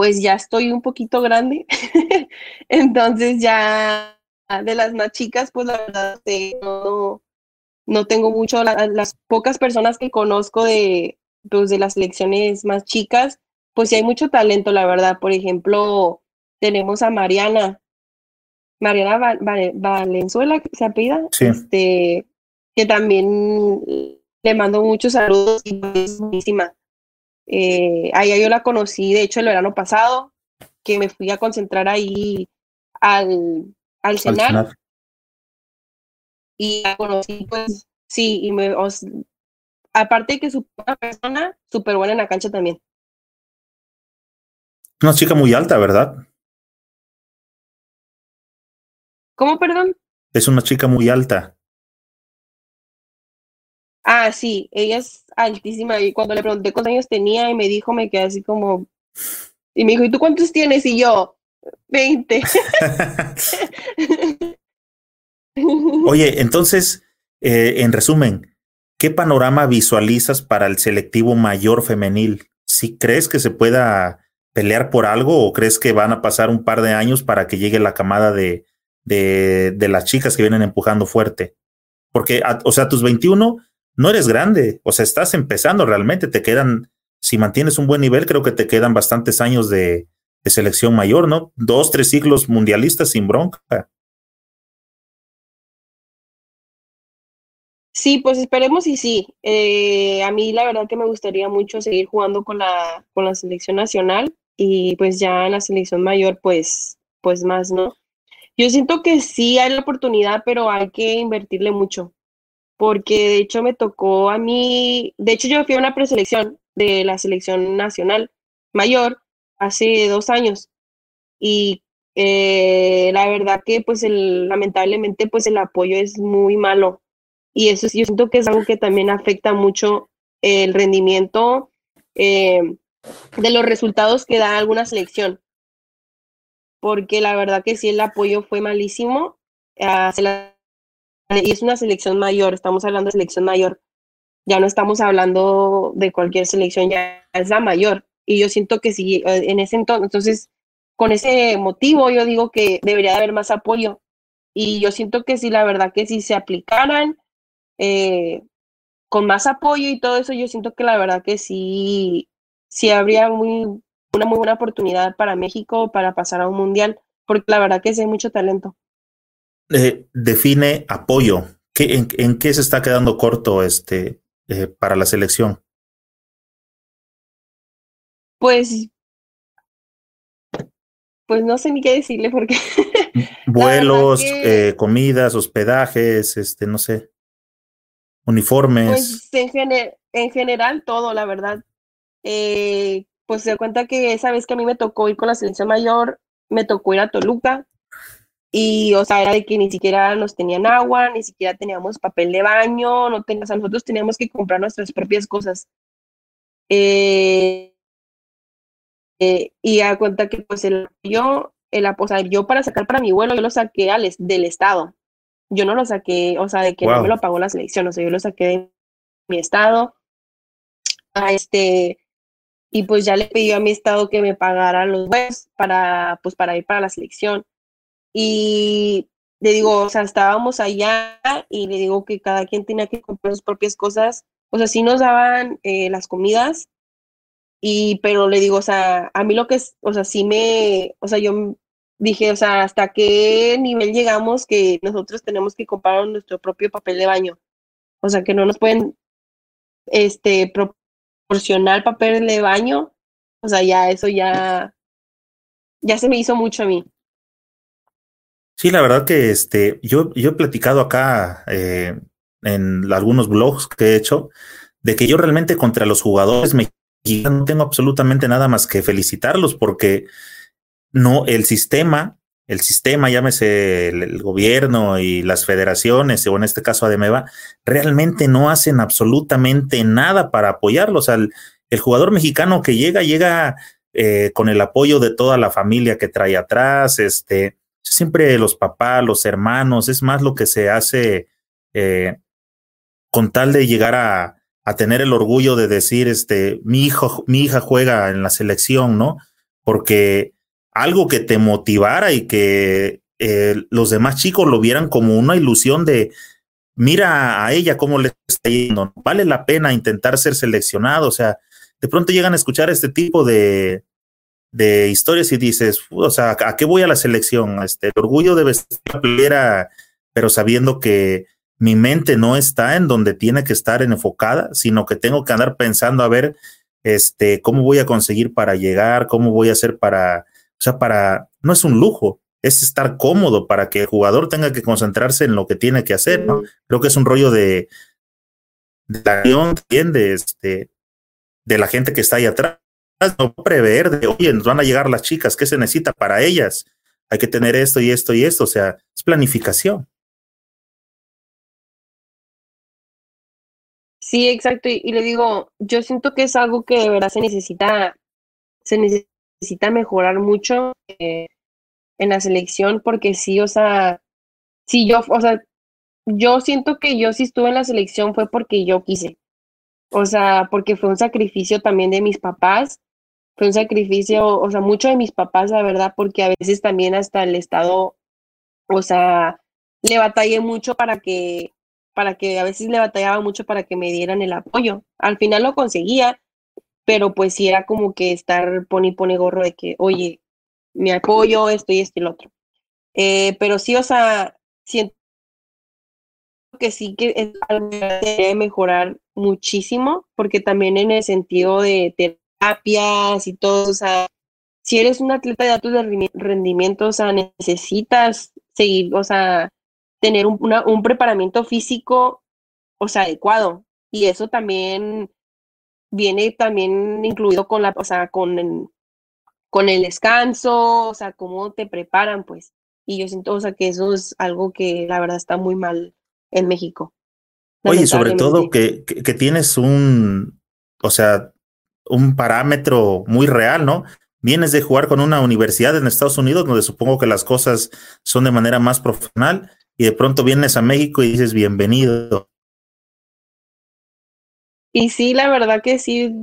B: pues ya estoy un poquito grande, entonces ya de las más chicas, pues la verdad no, no tengo mucho, las pocas personas que conozco de, pues, de las selecciones más chicas, pues sí hay mucho talento, la verdad. Por ejemplo, tenemos a Mariana, Mariana Valenzuela, se apida, este, que también le mando muchos saludos y es buenísima. Eh, a ella yo la conocí, de hecho, el verano pasado, que me fui a concentrar ahí al, al cenar. Y la conocí, pues, sí, y me, aparte de que es una persona, súper buena en la cancha también.
A: Una chica muy alta, ¿verdad?
B: ¿Cómo, perdón?
A: Es una chica muy alta.
B: Ah, sí, ella es altísima. Y cuando le pregunté cuántos años tenía y me dijo, me quedé así como. Y me dijo, ¿y tú cuántos tienes? Y yo, 20.
A: Oye, entonces, eh, en resumen, ¿qué panorama visualizas para el selectivo mayor femenil? ¿Si crees que se pueda pelear por algo o crees que van a pasar un par de años para que llegue la camada de, de, de las chicas que vienen empujando fuerte. Porque, o sea, tus 21 no eres grande, o sea, estás empezando realmente, te quedan, si mantienes un buen nivel, creo que te quedan bastantes años de, selección mayor, ¿no? Dos, tres ciclos mundialistas sin bronca.
B: Sí, pues esperemos y sí. Eh, a mí la verdad que me gustaría mucho seguir jugando con la, con la selección nacional y pues ya en la selección mayor, pues, pues más, ¿no? Yo siento que sí hay la oportunidad, pero hay que invertirle mucho, porque de hecho me tocó a mí, de hecho yo fui a una preselección de la selección nacional mayor hace dos años y eh, la verdad que pues el, lamentablemente pues el apoyo es muy malo y eso yo siento que es algo que también afecta mucho el rendimiento eh, de los resultados que da alguna selección porque la verdad que sí el apoyo fue malísimo. Ah, y es una selección mayor, estamos hablando de selección mayor. Ya no estamos hablando de cualquier selección, ya es la mayor. Y yo siento que sí, eh, en ese entonces, entonces, con ese motivo yo digo que debería haber más apoyo. Y yo siento que sí, la verdad que si se aplicaran eh, con más apoyo y todo eso, yo siento que la verdad que sí, sí habría muy, una muy buena oportunidad para México para pasar a un mundial, porque la verdad que sí hay mucho talento.
A: Eh, define apoyo. ¿Qué, en, qué se está quedando corto este, eh, para la selección?
B: Pues pues no sé ni qué decirle porque...
A: Vuelos, eh, comidas, hospedajes, este, no sé, uniformes.
B: Pues en, en general todo, la verdad. Eh, pues se da cuenta que esa vez que a mí me tocó ir con la selección mayor, me tocó ir a Toluca y, o sea, era de que ni siquiera nos tenían agua, ni siquiera teníamos papel de baño, no teníamos, nosotros teníamos que comprar nuestras propias cosas. Eh, eh, y a cuenta que pues el yo, el, o sea, yo para sacar para mi vuelo, yo lo saqué al, del estado. Yo no lo saqué, o sea, de que no me lo pagó la selección, o sea, yo lo saqué de mi estado. A este, y pues ya le pidió a mi estado que me pagara los vuelos para, pues para ir para la selección. Y le digo, o sea, estábamos allá y le digo que cada quien tenía que comprar sus propias cosas. O sea, sí nos daban eh, las comidas, y pero le digo, o sea, a mí lo que es, o sea, sí me, o sea, yo dije, o sea, hasta qué nivel llegamos que nosotros tenemos que comprar nuestro propio papel de baño. O sea, que no nos pueden, este, proporcionar papel de baño. O sea, ya eso ya, ya se me hizo mucho a mí.
A: Sí, la verdad que este, yo, yo he platicado acá eh, en algunos blogs que he hecho de que yo realmente contra los jugadores mexicanos no tengo absolutamente nada más que felicitarlos porque no, el sistema, el sistema, llámese el, gobierno y las federaciones, o en este caso Ademeva, realmente no hacen absolutamente nada para apoyarlos. O el, jugador mexicano que llega, llega eh, con el apoyo de toda la familia que trae atrás, este, siempre los papás, los hermanos, es más lo que se hace eh, con tal de llegar a, a, tener el orgullo de decir, este, mi hijo, mi hija juega en la selección, ¿no? Porque algo que te motivara y que eh, los demás chicos lo vieran como una ilusión de, mira a ella cómo le está yendo, vale la pena intentar ser seleccionado, o sea, de pronto llegan a escuchar este tipo de, de historias y dices, o sea, ¿a qué voy a la selección? Este, el orgullo de vestir la playera, pero sabiendo que mi mente no está en donde tiene que estar enfocada, sino que tengo que andar pensando a ver, este, cómo voy a conseguir para llegar, cómo voy a hacer para, o sea, para, no es un lujo, es estar cómodo para que el jugador tenga que concentrarse en lo que tiene que hacer, ¿no? Creo que es un rollo de, la de, este, de la gente que está ahí atrás no prever de, oye, nos van a llegar las chicas, ¿qué se necesita para ellas? Hay que tener esto y esto y esto, o sea, es planificación.
B: Sí, exacto. Y, le digo, yo siento que es algo que de verdad se necesita, se necesita mejorar mucho eh, en la selección, porque sí, o sea, sí, yo, o sea, yo siento que yo sí estuve en la selección fue porque yo quise. O sea, porque fue un sacrificio también de mis papás fue un sacrificio, o sea, mucho de mis papás, la verdad, porque a veces también hasta el Estado, o sea, le batallé mucho para que, para que a veces le batallaba mucho para que me dieran el apoyo. Al final lo conseguía, pero pues sí era como que estar pone pone gorro de que, oye, me apoyo, esto y esto y lo otro. Eh, pero sí, o sea, siento que sí que es algo que mejorar muchísimo, porque también en el sentido de terapias y todo, o sea, si eres un atleta de alto rendimiento, o sea, necesitas seguir, o sea, tener un, un preparamiento físico, o sea, adecuado. Y eso también viene también incluido con la, o sea, con el, con el descanso, o sea, cómo te preparan, pues. Y yo siento, o sea, que eso es algo que la verdad está muy mal en México.
A: Oye, sobre todo que, que, tienes un, o sea, un parámetro muy real, ¿no? Vienes de jugar con una universidad en Estados Unidos, donde supongo que las cosas son de manera más profesional, y de pronto vienes a México y dices bienvenido.
B: Y sí, la verdad que sí.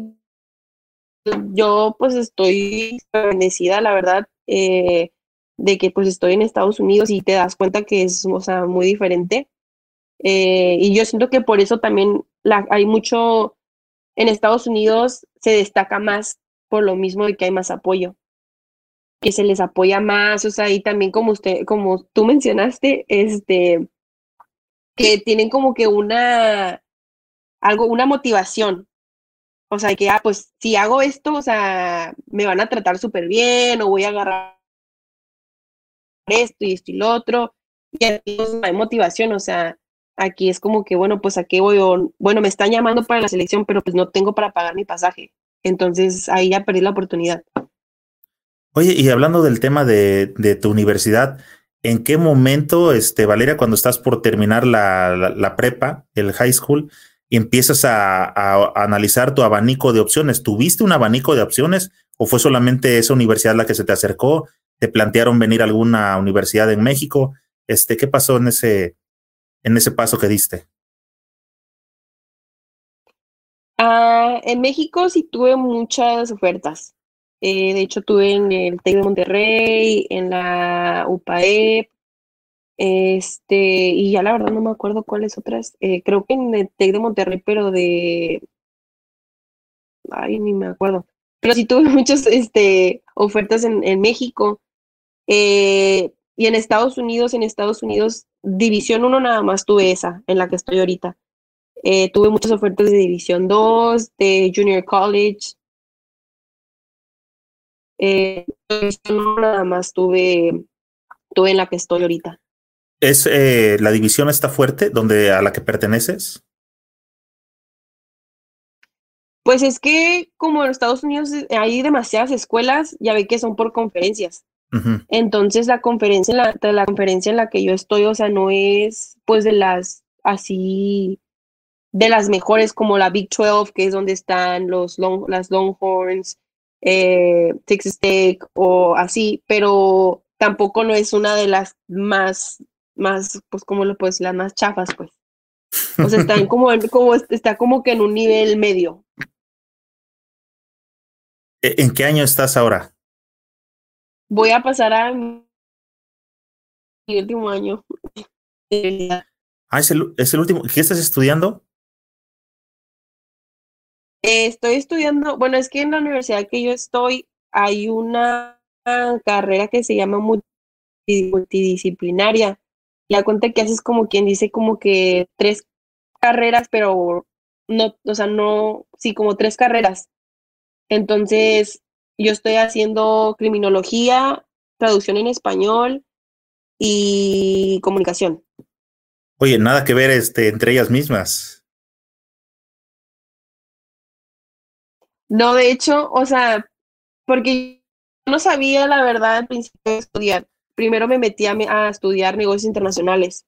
B: Yo pues estoy bendecida, la verdad, eh, de que pues estoy en Estados Unidos y te das cuenta que es, o sea, muy diferente. Eh, y yo siento que por eso también hay mucho, en Estados Unidos se destaca más por lo mismo de que hay más apoyo, que se les apoya más, o sea, y también como usted, como tú mencionaste, este, que tienen como que una, algo, una motivación, o sea, que, ah, pues si hago esto, o sea, me van a tratar súper bien o voy a agarrar esto y esto y lo otro, y hay motivación, o sea, aquí es como que, bueno, pues a qué voy, o, bueno, me están llamando para la selección, pero pues no tengo para pagar mi pasaje, entonces ahí ya perdí la oportunidad.
A: Oye, y hablando del tema de, tu universidad, ¿en qué momento, este, Valeria, cuando estás por terminar la, la, prepa, el high school, y empiezas a, a, analizar tu abanico de opciones? ¿Tuviste un abanico de opciones o fue solamente esa universidad la que se te acercó? ¿Te plantearon venir a alguna universidad en México? Este, ¿Qué pasó en ese, en ese paso que diste?
B: Uh, en México sí tuve muchas ofertas. Eh, de hecho, tuve en el TEC de Monterrey, en la UPAEP, este, y ya la verdad no me acuerdo cuáles otras. Eh, creo que en el TEC de Monterrey, pero de. Ay, ni me acuerdo. Pero sí tuve muchas este, ofertas en, en México. Eh, y en Estados Unidos, en Estados Unidos, División 1 nada más tuve esa, en la que estoy ahorita. Eh, tuve muchas ofertas de División 2, de Junior College. Eh, nada más tuve, tuve en la que estoy ahorita.
A: ¿Es eh, la división está fuerte donde a la que perteneces?
B: Pues es que como en Estados Unidos hay demasiadas escuelas, ya ve que son por conferencias. Entonces la conferencia, en la, la conferencia en la que yo estoy, o sea, no es pues de las así, de las mejores como la Big 12, que es donde están los long, las Longhorns, eh, Texas Tech o así, pero tampoco no es una de las más, más, pues como lo puedes las más chafas, pues. O sea, están como, como, está como que en un nivel medio.
A: ¿E-, ¿En qué año estás ahora?
B: Voy a pasar a mi último año.
A: Ah, es el, es el último. ¿Qué estás estudiando?
B: estoy estudiando, bueno, es que en la universidad que yo estoy hay una carrera que se llama multidisciplinaria. La cuenta que haces como quien dice como que tres carreras, pero no, o sea, no, sí, como tres carreras. Entonces, yo estoy haciendo criminología, traducción en español y comunicación.
A: Oye, nada que ver este, entre ellas mismas.
B: No, de hecho, o sea, porque yo no sabía la verdad al principio de estudiar. Primero me metí a, a estudiar negocios internacionales.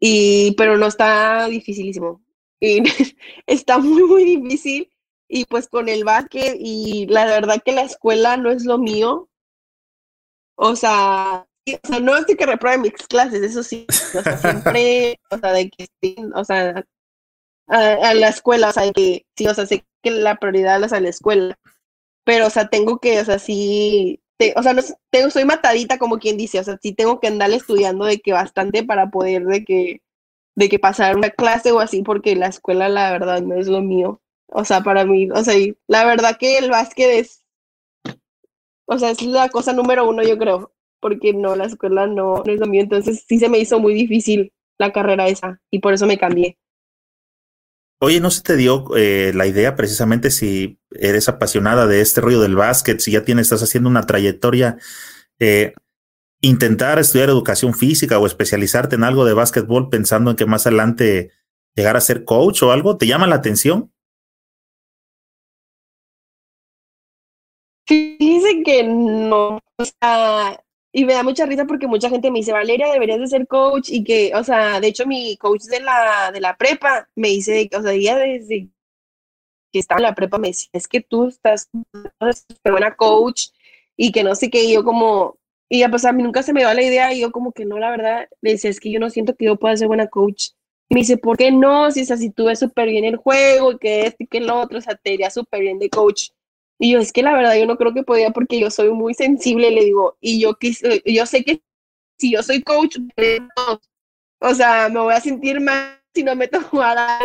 B: Y, pero no está dificilísimo. Y está muy, muy difícil y pues con el básquet y la verdad que la escuela no es lo mío. O sea, o sea no estoy que repruebe mis clases, eso sí, o sea, siempre, o sea, de que o sea, a, la escuela, o sea, que sí, o sea, sé que la prioridad es a la escuela, pero, o sea, tengo que, o sea, sí, o sea, no, tengo, soy matadita como quien dice, o sea, sí tengo que andar estudiando de que bastante para poder de que, de que pasar una clase o así, porque la escuela, la verdad, no es lo mío. O sea, para mí, o sea, la verdad que el básquet es, o sea, es la cosa número uno, yo creo, porque no, la escuela no, es lo mío, entonces sí se me hizo muy difícil la carrera esa y por eso me cambié.
A: Oye, ¿no se te dio eh, la idea precisamente si eres apasionada de este rollo del básquet, si ya tienes, estás haciendo una trayectoria, eh, intentar estudiar educación física o especializarte en algo de básquetbol pensando en que más adelante llegar a ser coach o algo? ¿Te llama la atención?
B: Dice que no, o sea, y me da mucha risa porque mucha gente me dice, Valeria, deberías de ser coach y que, o sea, de hecho mi coach de la, de la prepa me dice, o sea, ella desde que estaba en la prepa me decía, es que tú estás buena coach y que no sé qué, y yo como, y ya pues a mí nunca se me dio la idea y yo como que no, la verdad, le decía, es que yo no siento que yo pueda ser buena coach. Y me dice, ¿por qué no? Si es así, tú ves súper bien el juego y que este y que lo otro, o sea, te iría súper bien de coach. Y yo, es que la verdad yo no creo que podía porque yo soy muy sensible, le digo, y yo, quise, yo sé que si yo soy coach, o sea, me voy a sentir mal si no me toco a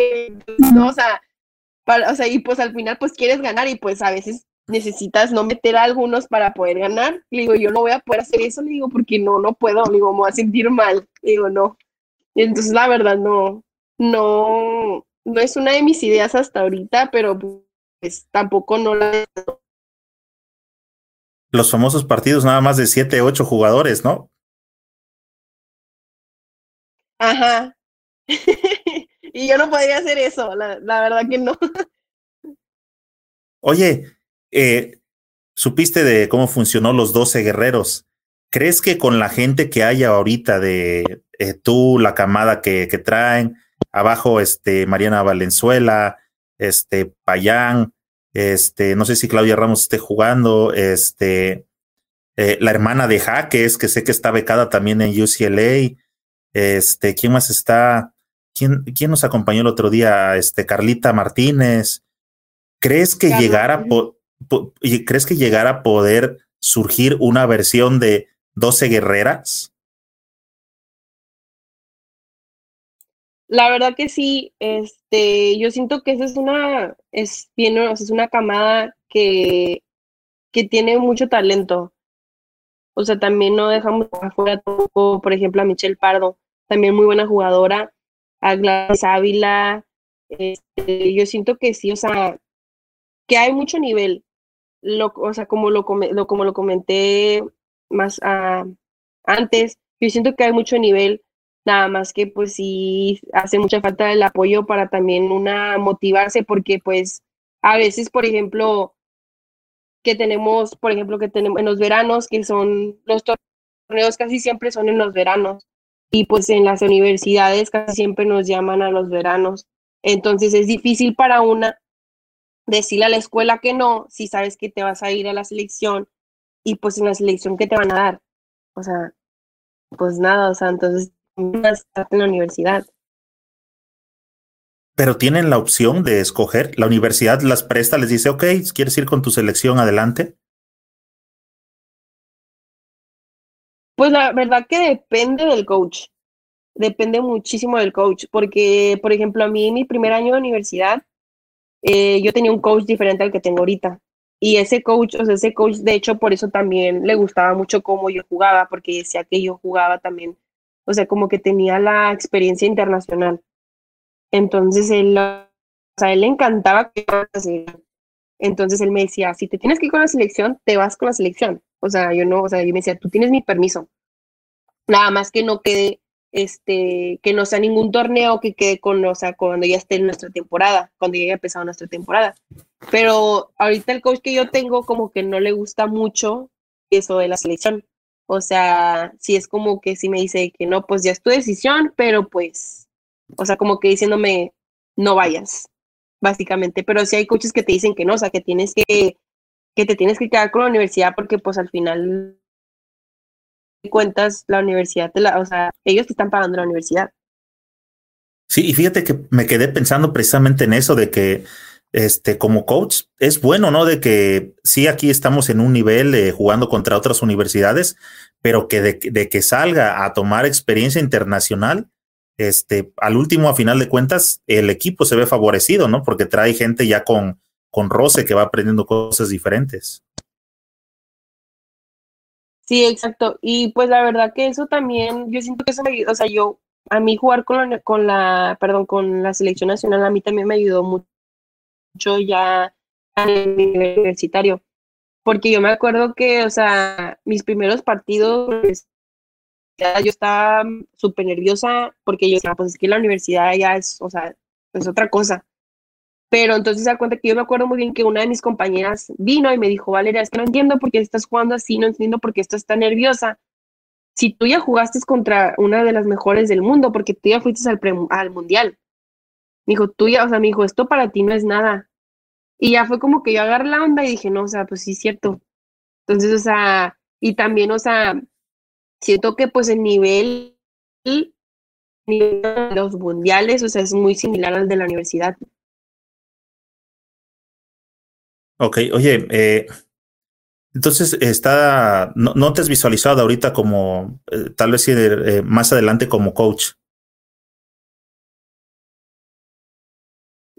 B: no, o sea, o sea, y pues al final pues quieres ganar y pues a veces necesitas no meter a algunos para poder ganar. Le digo, yo no voy a poder hacer eso, le digo, porque no, no puedo, le digo, me voy a sentir mal, le digo, no. Y entonces la verdad no, no, no es una de mis ideas hasta ahorita, pero pues tampoco no la...
A: los famosos partidos nada más de siete, ocho jugadores, ¿no?
B: Ajá. y yo no podría hacer eso, la, verdad que no.
A: Oye, eh, supiste de cómo funcionó los 12 guerreros. ¿Crees que con la gente que hay ahorita de eh, tú, la camada que, que, traen, abajo este Mariana Valenzuela, este Payán, este, no sé si Claudia Ramos esté jugando, este, eh, la hermana de Jaques, que sé que está becada también en UCLA, este, ¿quién más está? ¿Quién, quién nos acompañó el otro día? Este, Carlita Martínez. ¿Crees que llegara, crees que llegara a poder surgir una versión de 12 guerreras?
B: La verdad que sí, este, yo siento que esa es una, es bien, es una camada que, que tiene mucho talento. O sea, también no dejamos afuera todo, por ejemplo, a Michelle Pardo, también muy buena jugadora, a Gladys Ávila, este, yo siento que sí, o sea, que hay mucho nivel. Lo, o sea, como lo, como lo comenté más ah, antes, yo siento que hay mucho nivel, nada más que pues sí hace mucha falta el apoyo para también una motivarse, porque pues a veces, por ejemplo, que tenemos, por ejemplo, que tenemos en los veranos, que son los torneos casi siempre son en los veranos, y pues en las universidades casi siempre nos llaman a los veranos. Entonces es difícil para una decirle a la escuela que no si sabes que te vas a ir a la selección y pues en la selección que te van a dar. O sea, pues nada, o sea, entonces en la universidad.
A: Pero tienen la opción de escoger. La universidad las presta, les dice, ok, ¿quieres ir con tu selección adelante?
B: Pues la verdad que depende del coach. Depende muchísimo del coach. Porque, por ejemplo, a mí en mi primer año de universidad, eh, yo tenía un coach diferente al que tengo ahorita. Y ese coach, o sea, ese coach, de hecho, por eso también le gustaba mucho cómo yo jugaba, porque decía que yo jugaba también, o sea, como que tenía la experiencia internacional. Entonces, él, o sea, él le encantaba Entonces, él me decía, si te tienes que ir con la selección, te vas con la selección. O sea, yo no, o sea, yo me decía, tú tienes mi permiso. Nada más que no quede este, que no sea ningún torneo que quede con, o sea, cuando ya esté en nuestra temporada, cuando ya haya empezado nuestra temporada. Pero ahorita el coach que yo tengo como que no le gusta mucho eso de la selección. O sea, si es como que si me dice que no, pues ya es tu decisión, pero pues, o sea, como que diciéndome, no vayas, básicamente. Pero si hay coaches que te dicen que no, o sea, que tienes que, que te tienes que quedar con la universidad porque pues al final cuentas la universidad, la, o sea, ellos te están pagando la universidad.
A: Sí, y fíjate que me quedé pensando precisamente en eso de que este como coach es bueno, ¿no? De que sí aquí estamos en un nivel jugando contra otras universidades, pero que de, de, que salga a tomar experiencia internacional, este, al último, a final de cuentas, el equipo se ve favorecido, ¿no? Porque trae gente ya con, con roce que va aprendiendo cosas diferentes.
B: Sí, exacto. Y pues la verdad que eso también, yo siento que eso me o sea, yo, a mí jugar con la, con la, perdón, con la selección nacional, a mí también me ayudó mucho ya a nivel universitario. Porque yo me acuerdo que, o sea, mis primeros partidos, pues, yo estaba súper nerviosa porque yo decía, pues es que la universidad ya es, o sea, es otra cosa. Pero entonces se da cuenta que yo me acuerdo muy bien que una de mis compañeras vino y me dijo, Valeria, es que no entiendo por qué estás jugando así, no entiendo por qué estás tan nerviosa. Si tú ya jugaste contra una de las mejores del mundo, porque tú ya fuiste al mundial. Me dijo, tú ya, o sea, me dijo, esto para ti no es nada. Y ya fue como que yo agarré la onda y dije, no, o sea, pues sí es cierto. Entonces, o sea, y también, o sea, siento que pues el nivel, nivel de los mundiales, o sea, es muy similar al de la universidad.
A: Ok, oye, eh, entonces está, no, te has visualizado ahorita como, eh, tal vez eh, más adelante como coach.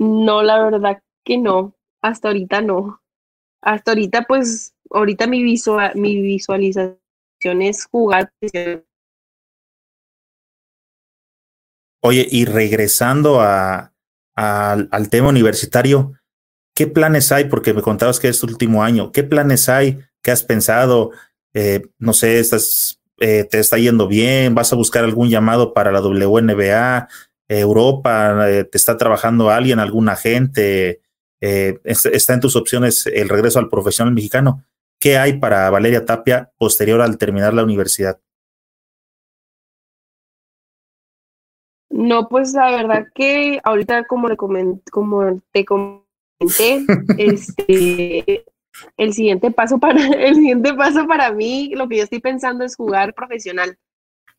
B: No, la verdad que no, hasta ahorita no. Hasta ahorita, pues, ahorita mi, visual, mi visualización es jugar.
A: Oye, y regresando a, al tema universitario, ¿Qué planes hay? Porque me contabas que es tu último año. ¿Qué planes hay ¿Qué has pensado? Eh, no sé, estás, eh, te está yendo bien, vas a buscar algún llamado para la WNBA, Europa, eh, te está trabajando alguien, algún agente, está en tus opciones el regreso al profesional mexicano. ¿Qué hay para Valeria Tapia posterior al terminar la universidad?
B: No, pues la verdad que ahorita como le como te comenté, este el siguiente paso para el siguiente paso para mí, lo que yo estoy pensando es jugar profesional.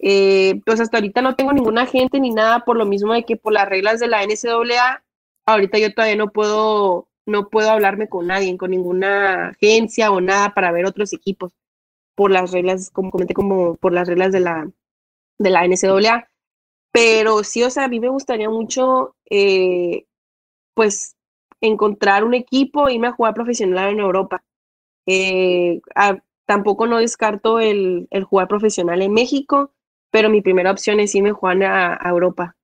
B: Eh, pues hasta ahorita no tengo ningún agente ni nada por lo mismo de que por las reglas de la NCAA, ahorita yo todavía no puedo no puedo hablarme con nadie, con ninguna agencia o nada para ver otros equipos por las reglas, como comenté, como por las reglas de la de la NCAA. Pero sí, o sea, a mí me gustaría mucho, eh, pues, encontrar un equipo, irme a jugar profesional en Europa. Eh, tampoco no descarto el, jugar profesional en México, pero mi primera opción es irme a jugar a, Europa.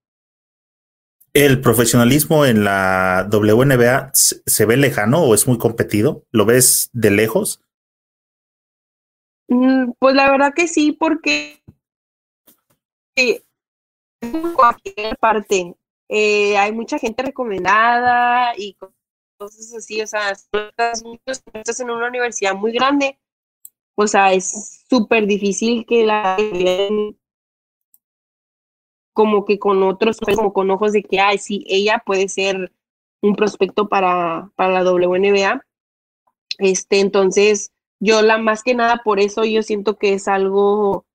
A: ¿El profesionalismo en la WNBA se ve lejano o es muy competido? ¿Lo ves de lejos?
B: Mm, pues la verdad que sí, porque en cualquier parte. Eh, hay mucha gente recomendada y cosas así, o sea, estás, estás en una universidad muy grande, o sea, es súper difícil que la como que con otros, como con ojos de que, ay, sí, ella puede ser un prospecto para, para la WNBA. Este, entonces, yo la más que nada por eso yo siento que es algo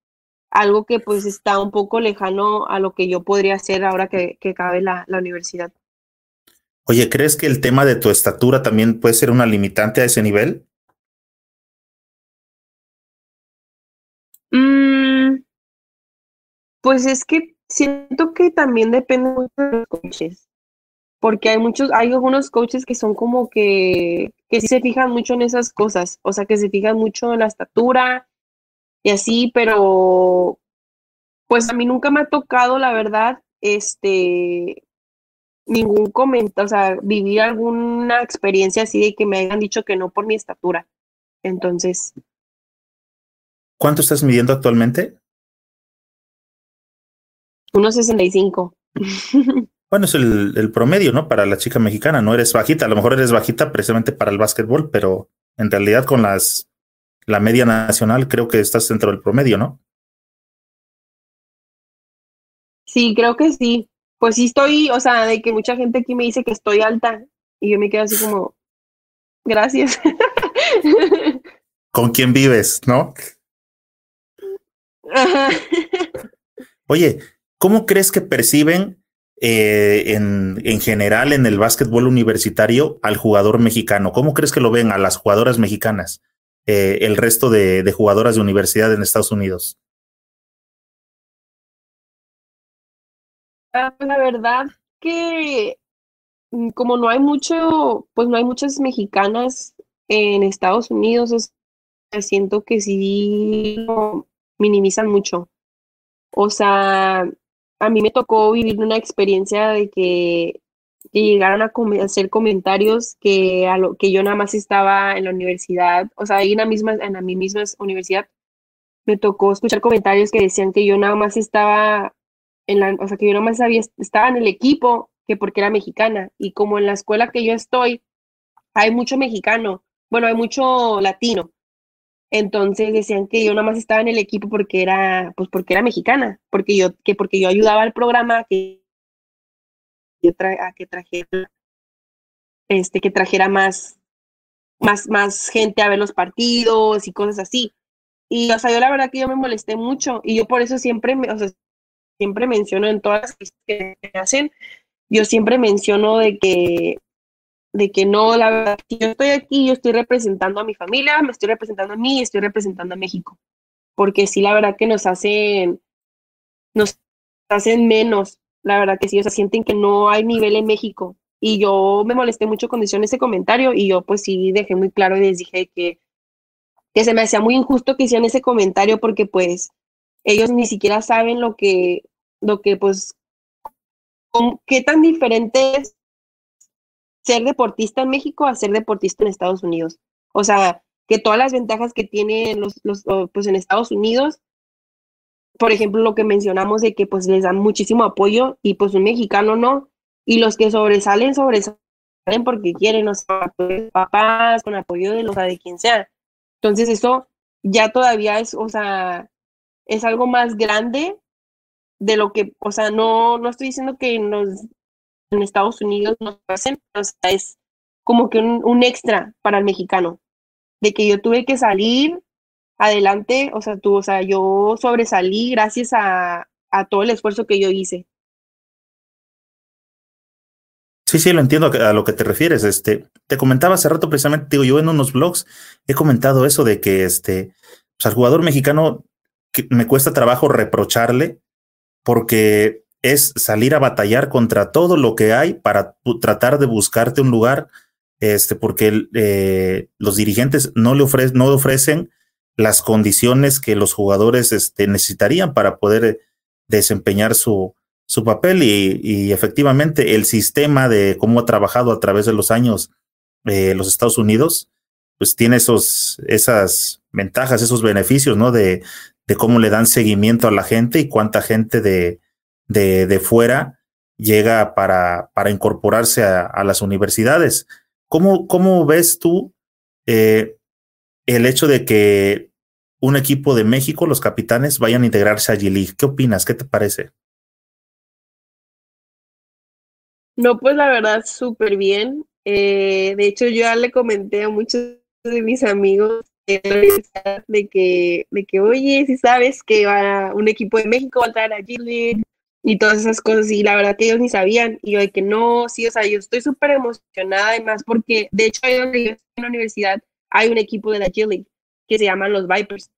B: algo que pues está un poco lejano a lo que yo podría hacer ahora que, que acabe la, la universidad.
A: Oye, ¿crees que el tema de tu estatura también puede ser una limitante a ese nivel?
B: Mm, pues es que siento que también depende mucho de los coaches, porque hay muchos, hay algunos coaches que son como que, que sí se fijan mucho en esas cosas, o sea, que se fijan mucho en la estatura, y así, pero pues a mí nunca me ha tocado, la verdad, este, ningún comentario, o sea, vivir alguna experiencia así de que me hayan dicho que no por mi estatura. Entonces.
A: ¿Cuánto estás midiendo actualmente?
B: 1.65.
A: Bueno, es el, el, promedio, ¿no? Para la chica mexicana, no eres bajita, a lo mejor eres bajita precisamente para el básquetbol, pero en realidad con las la media nacional, creo que estás dentro del promedio, ¿no?
B: Sí, creo que sí. Pues sí estoy, o sea, de que mucha gente aquí me dice que estoy alta y yo me quedo así como, gracias.
A: ¿Con quién vives, no? Oye, ¿cómo crees que perciben eh, en, en, general en el básquetbol universitario al jugador mexicano? ¿Cómo crees que lo ven a las jugadoras mexicanas? Eh, el resto de, de, jugadoras de universidad en Estados Unidos?
B: Ah, la verdad que mm, como no hay mucho, pues no hay muchas mexicanas en Estados Unidos, siento que sí minimizan mucho. O sea, a mí me tocó vivir una experiencia de que llegaron a, hacer comentarios que a lo que yo nada más estaba en la universidad, o sea, ahí en la misma, en la misma universidad, me tocó escuchar comentarios que decían que yo nada más estaba en la, o sea, que yo nada más había, estaba en el equipo que porque era mexicana. Y como en la escuela que yo estoy, hay mucho mexicano, bueno, hay mucho latino. Entonces decían que yo nada más estaba en el equipo porque era, pues porque era mexicana, porque yo, que porque yo ayudaba al programa, que a que trajera, este, que trajera más, más, más gente a ver los partidos y cosas así. Y, o sea, yo la verdad que yo me molesté mucho y yo por eso siempre, me, o sea, siempre menciono en todas las que hacen, yo siempre menciono de que, de que no, la verdad, yo estoy aquí, yo estoy representando a mi familia, me estoy representando a mí, estoy representando a México. Porque sí, la verdad que nos hacen, nos hacen menos la verdad que sí, o sea, sienten que no hay nivel en México. Y yo me molesté mucho hicieron ese comentario y yo pues sí dejé muy claro y les dije que, que se me hacía muy injusto que hicieran ese comentario porque pues ellos ni siquiera saben lo que, lo que pues, qué tan diferente es ser deportista en México a ser deportista en Estados Unidos. O sea, que todas las ventajas que tienen los, los pues en Estados Unidos, por ejemplo, lo que mencionamos de que pues les dan muchísimo apoyo y pues un mexicano no, y los que sobresalen, sobresalen porque quieren, o sea, papás, con apoyo de los de quien sea. Entonces eso ya todavía es, o sea, es algo más grande de lo que, o sea, no, no estoy diciendo que en, en Estados Unidos nos hacen, o sea, es como que un, un, extra para el mexicano, de que yo tuve que salir adelante, o sea, tú, o sea, yo sobresalí gracias a, a todo el esfuerzo que yo hice.
A: Sí, sí, lo entiendo a lo que te refieres. Este, te comentaba hace rato precisamente, digo, yo en unos blogs he comentado eso de que este, pues, al jugador mexicano me cuesta trabajo reprocharle porque es salir a batallar contra todo lo que hay para tratar de buscarte un lugar, este, porque eh, los dirigentes no le, ofrecen, no ofrecen las condiciones que los jugadores este, necesitarían para poder desempeñar su, su papel y, efectivamente el sistema de cómo ha trabajado a través de los años eh, los Estados Unidos, pues tiene esos, esas ventajas, esos beneficios, ¿no? De, de cómo le dan seguimiento a la gente y cuánta gente de, de, de fuera llega para, para incorporarse a, las universidades. ¿Cómo, ¿Cómo, ves tú eh, el hecho de que un equipo de México, los capitanes, vayan a integrarse a G-League? ¿Qué opinas? ¿Qué te parece?
B: No, pues la verdad, súper bien. Eh, de hecho, yo ya le comenté a muchos de mis amigos de que, de que oye, si sabes que va un equipo de México va a entrar a G y todas esas cosas, y la verdad que ellos ni sabían, y yo de que no, sí, o sea, yo estoy súper emocionada, además, porque de hecho ahí donde yo estoy en la universidad hay un equipo de la G que se llaman los Vipers.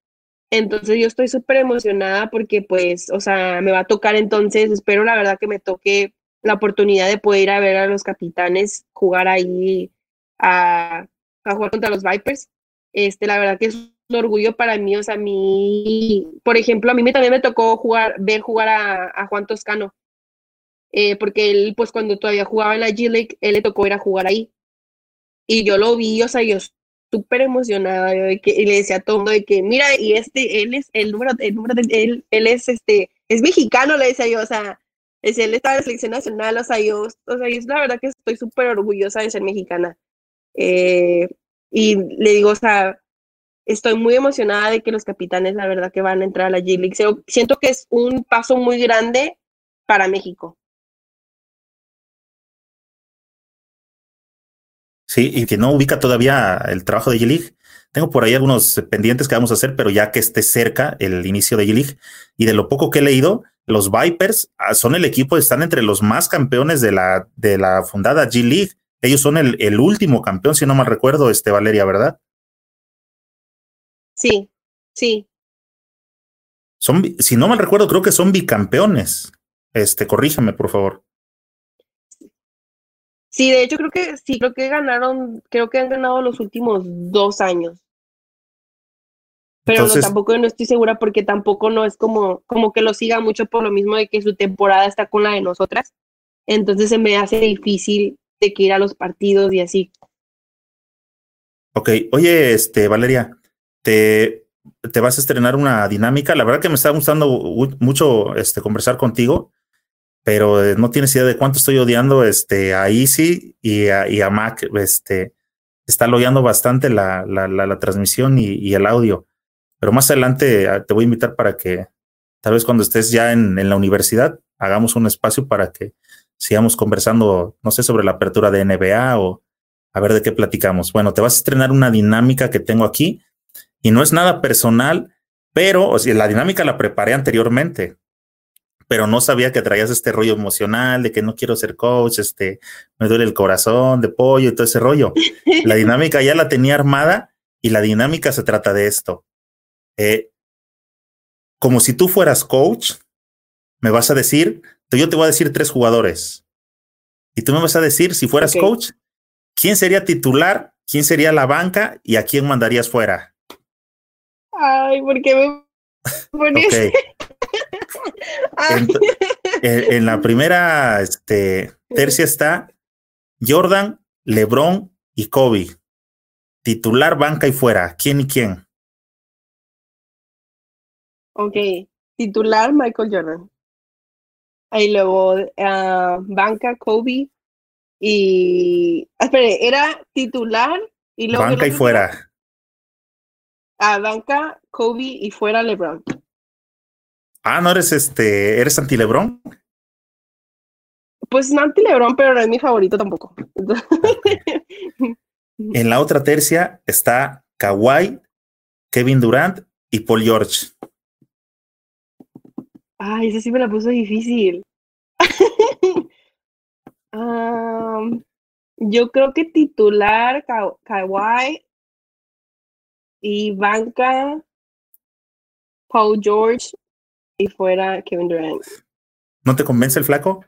B: Entonces yo estoy súper emocionada porque pues, o sea, me va a tocar entonces, espero la verdad que me toque la oportunidad de poder ir a ver a los capitanes jugar ahí a, a jugar contra los Vipers. Este, la verdad que es orgullo para mí, o sea, mí, por ejemplo, a mí también me tocó jugar, ver jugar a, Juan Toscano, eh, porque él, pues cuando todavía jugaba en la G-League, él le tocó ir a jugar ahí. Y yo lo vi, o sea, yo súper emocionada, y le decía a todo mundo de que, mira, y este, él es el número, el número de, él, él es este, es mexicano, le decía yo, o sea, es, él estaba en la selección nacional, o sea, yo, o sea, yo la verdad que estoy súper orgullosa de ser mexicana. Eh, y le digo, o sea, estoy muy emocionada de que los capitanes, la verdad, que van a entrar a la G-League. Siento que es un paso muy grande para México.
A: Sí, y que no ubica todavía el trabajo de G-League. Tengo por ahí algunos pendientes que vamos a hacer, pero ya que esté cerca el inicio de G-League y de lo poco que he leído, los Vipers ah, son el equipo, están entre los más campeones de la, fundada G-League. Ellos son el, el, último campeón, si no mal recuerdo, este Valeria, ¿verdad?
B: Sí, sí.
A: Son, si no mal recuerdo, creo que son bicampeones. Este, corríjame, por favor.
B: Sí, de hecho creo que sí, creo que ganaron, creo que han ganado los últimos dos años. Pero no, tampoco no estoy segura porque tampoco no es como, como que lo siga mucho por lo mismo de que su temporada está con la de nosotras. Entonces se me hace difícil de que ir a los partidos y así.
A: Ok, oye, este, Valeria, te, te vas a estrenar una dinámica. La verdad que me está gustando mucho este, conversar contigo, pero eh, no tienes idea de cuánto estoy odiando este, a Easy y a, y a Mac. Este, está logueando bastante la, la, la, transmisión y, y, el audio. Pero más adelante ah, te voy a invitar para que tal vez cuando estés ya en, en la universidad hagamos un espacio para que sigamos conversando, no sé, sobre la apertura de NBA o a ver de qué platicamos. Bueno, te vas a estrenar una dinámica que tengo aquí y no es nada personal, pero o sea, la dinámica la preparé anteriormente, pero no sabía que traías este rollo emocional de que no quiero ser coach, este, me duele el corazón de pollo y todo ese rollo. La dinámica ya la tenía armada y la dinámica se trata de esto. Eh, como si tú fueras coach, me vas a decir, yo te voy a decir tres jugadores. Y tú me vas a decir, si fueras coach, ¿quién sería titular? ¿Quién sería la banca? ¿Y a quién mandarías fuera?
B: Ay, ¿por qué me pones?
A: en, la primera este, tercia está Jordan, LeBron y Kobe. titular, banca y fuera. ¿Quién y quién?
B: Ok, titular Michael Jordan. Y luego uh, banca Kobe y... Espere, era titular y luego...
A: Banca y fuera.
B: A banca, Kobe y fuera LeBron.
A: Ah, ¿no eres este, eres anti LeBron?
B: Pues no anti LeBron, pero no es mi favorito tampoco.
A: en la otra tercia está Kawhi, Kevin Durant y Paul George.
B: Ay, esa sí me la puso difícil. um, yo creo que titular Ka Kawhi y banca Paul George y fuera Kevin Durant.
A: ¿No te convence el flaco?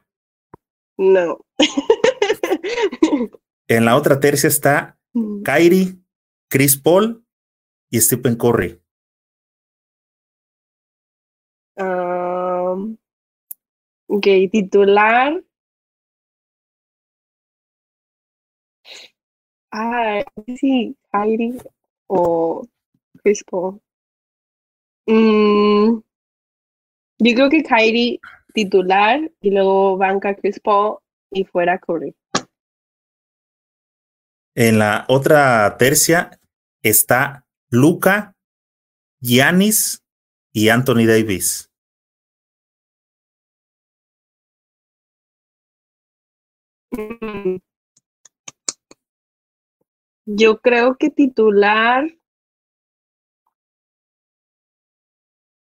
B: No.
A: en la otra tercia está mm. Kyrie, Chris Paul y Stephen Curry.
B: Um, ok, titular. Ah, sí, Kyrie o Chris Paul. Mm, yo creo que Kyrie titular y luego banca Chris Paul y fuera Curry.
A: En la otra tercia está Luca, Giannis y Anthony Davis.
B: Mm. Yo creo que titular.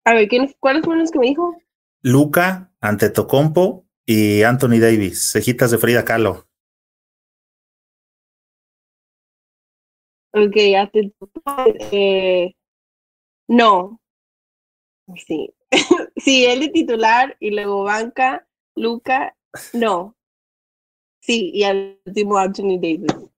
B: A ver, ¿cuáles fueron los que me dijo?
A: Luca, Antetokounmpo y Anthony Davis, cejitas de Frida Kahlo.
B: Ok, eh, no. Sí. sí, él de titular y luego banca, Luca, no. Sí, y al último Anthony Davis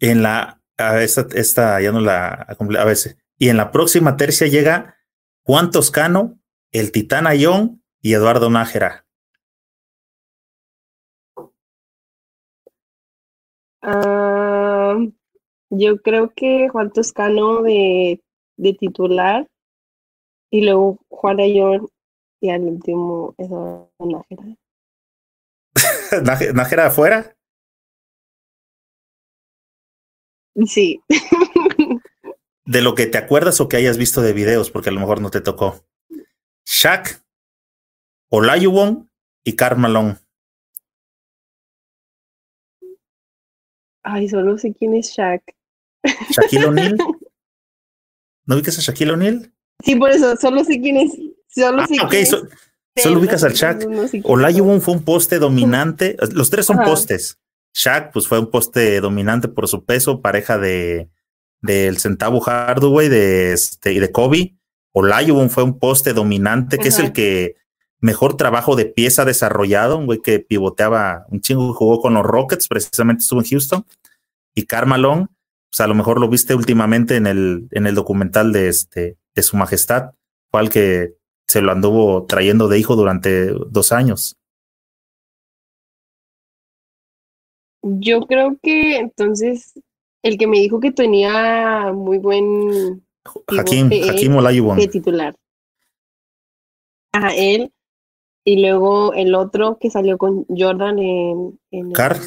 A: en la, a esta, esta ya no la, a veces, y en la próxima tercia llega Juan Toscano, el Titán Ayón y Eduardo Nájera.
B: Ah, yo creo que Juan Toscano de, de titular y luego Juan Ayón y al último Eduardo Nájera.
A: ¿Nájera afuera?
B: Sí.
A: de lo que te acuerdas o que hayas visto de videos, porque a lo mejor no te tocó. Shaq, Olajuwon y Carmalón.
B: Ay, solo sé quién es Shaq.
A: ¿Shaquille O'Neal? ¿No ubicas a Shaquille O'Neal?
B: Sí, por eso, solo sé quién es. Solo sé
A: ah, solo ubicas al Shaq. Olajuwon fue un poste dominante. Los tres son postes. Shaq, pues fue un poste dominante por su peso, pareja de del centavo Hardaway de este, y de Kobe. Olajuwon fue un poste dominante, que es el que mejor trabajo de pieza desarrollado, un güey que pivoteaba un chingo, jugó con los Rockets, precisamente estuvo en Houston. Y Carmalón, pues a lo mejor lo viste últimamente en el, en el documental de, este, de Su Majestad, fue al que se lo anduvo trayendo de hijo durante dos años.
B: Yo creo que entonces el que me dijo que tenía muy buen
A: Hakim, Hakim Olajuwon.
B: De titular. a él. Y luego el otro que salió con Jordan en, en,
A: Car,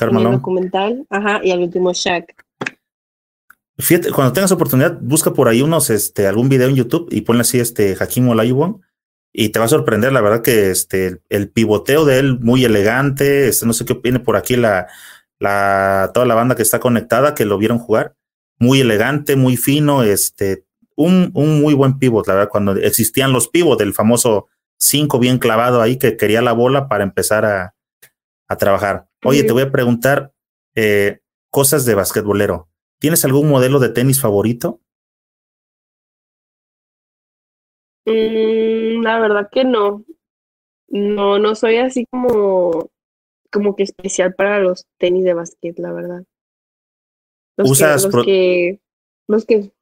B: el, documental. Ajá, y al último Shaq.
A: Fíjate, cuando tengas oportunidad, busca por ahí unos, este, algún video en YouTube y ponle así, este, Hakim Olajuwon y te va a sorprender, la verdad que este, el pivoteo de él muy elegante, este, no sé qué viene por aquí la, la, toda la banda que está conectada, que lo vieron jugar, muy elegante, muy fino, este, un, un muy buen pivot, la verdad, cuando existían los pivots, del famoso 5 bien clavado ahí que quería la bola para empezar a, a trabajar. Oye, te voy a preguntar eh, cosas de basquetbolero. ¿Tienes algún modelo de tenis favorito?
B: Mm, la verdad que no. No, no soy así como, como que especial para los tenis de basquet, la verdad. Los
A: ¿Usas
B: que, los que, los que.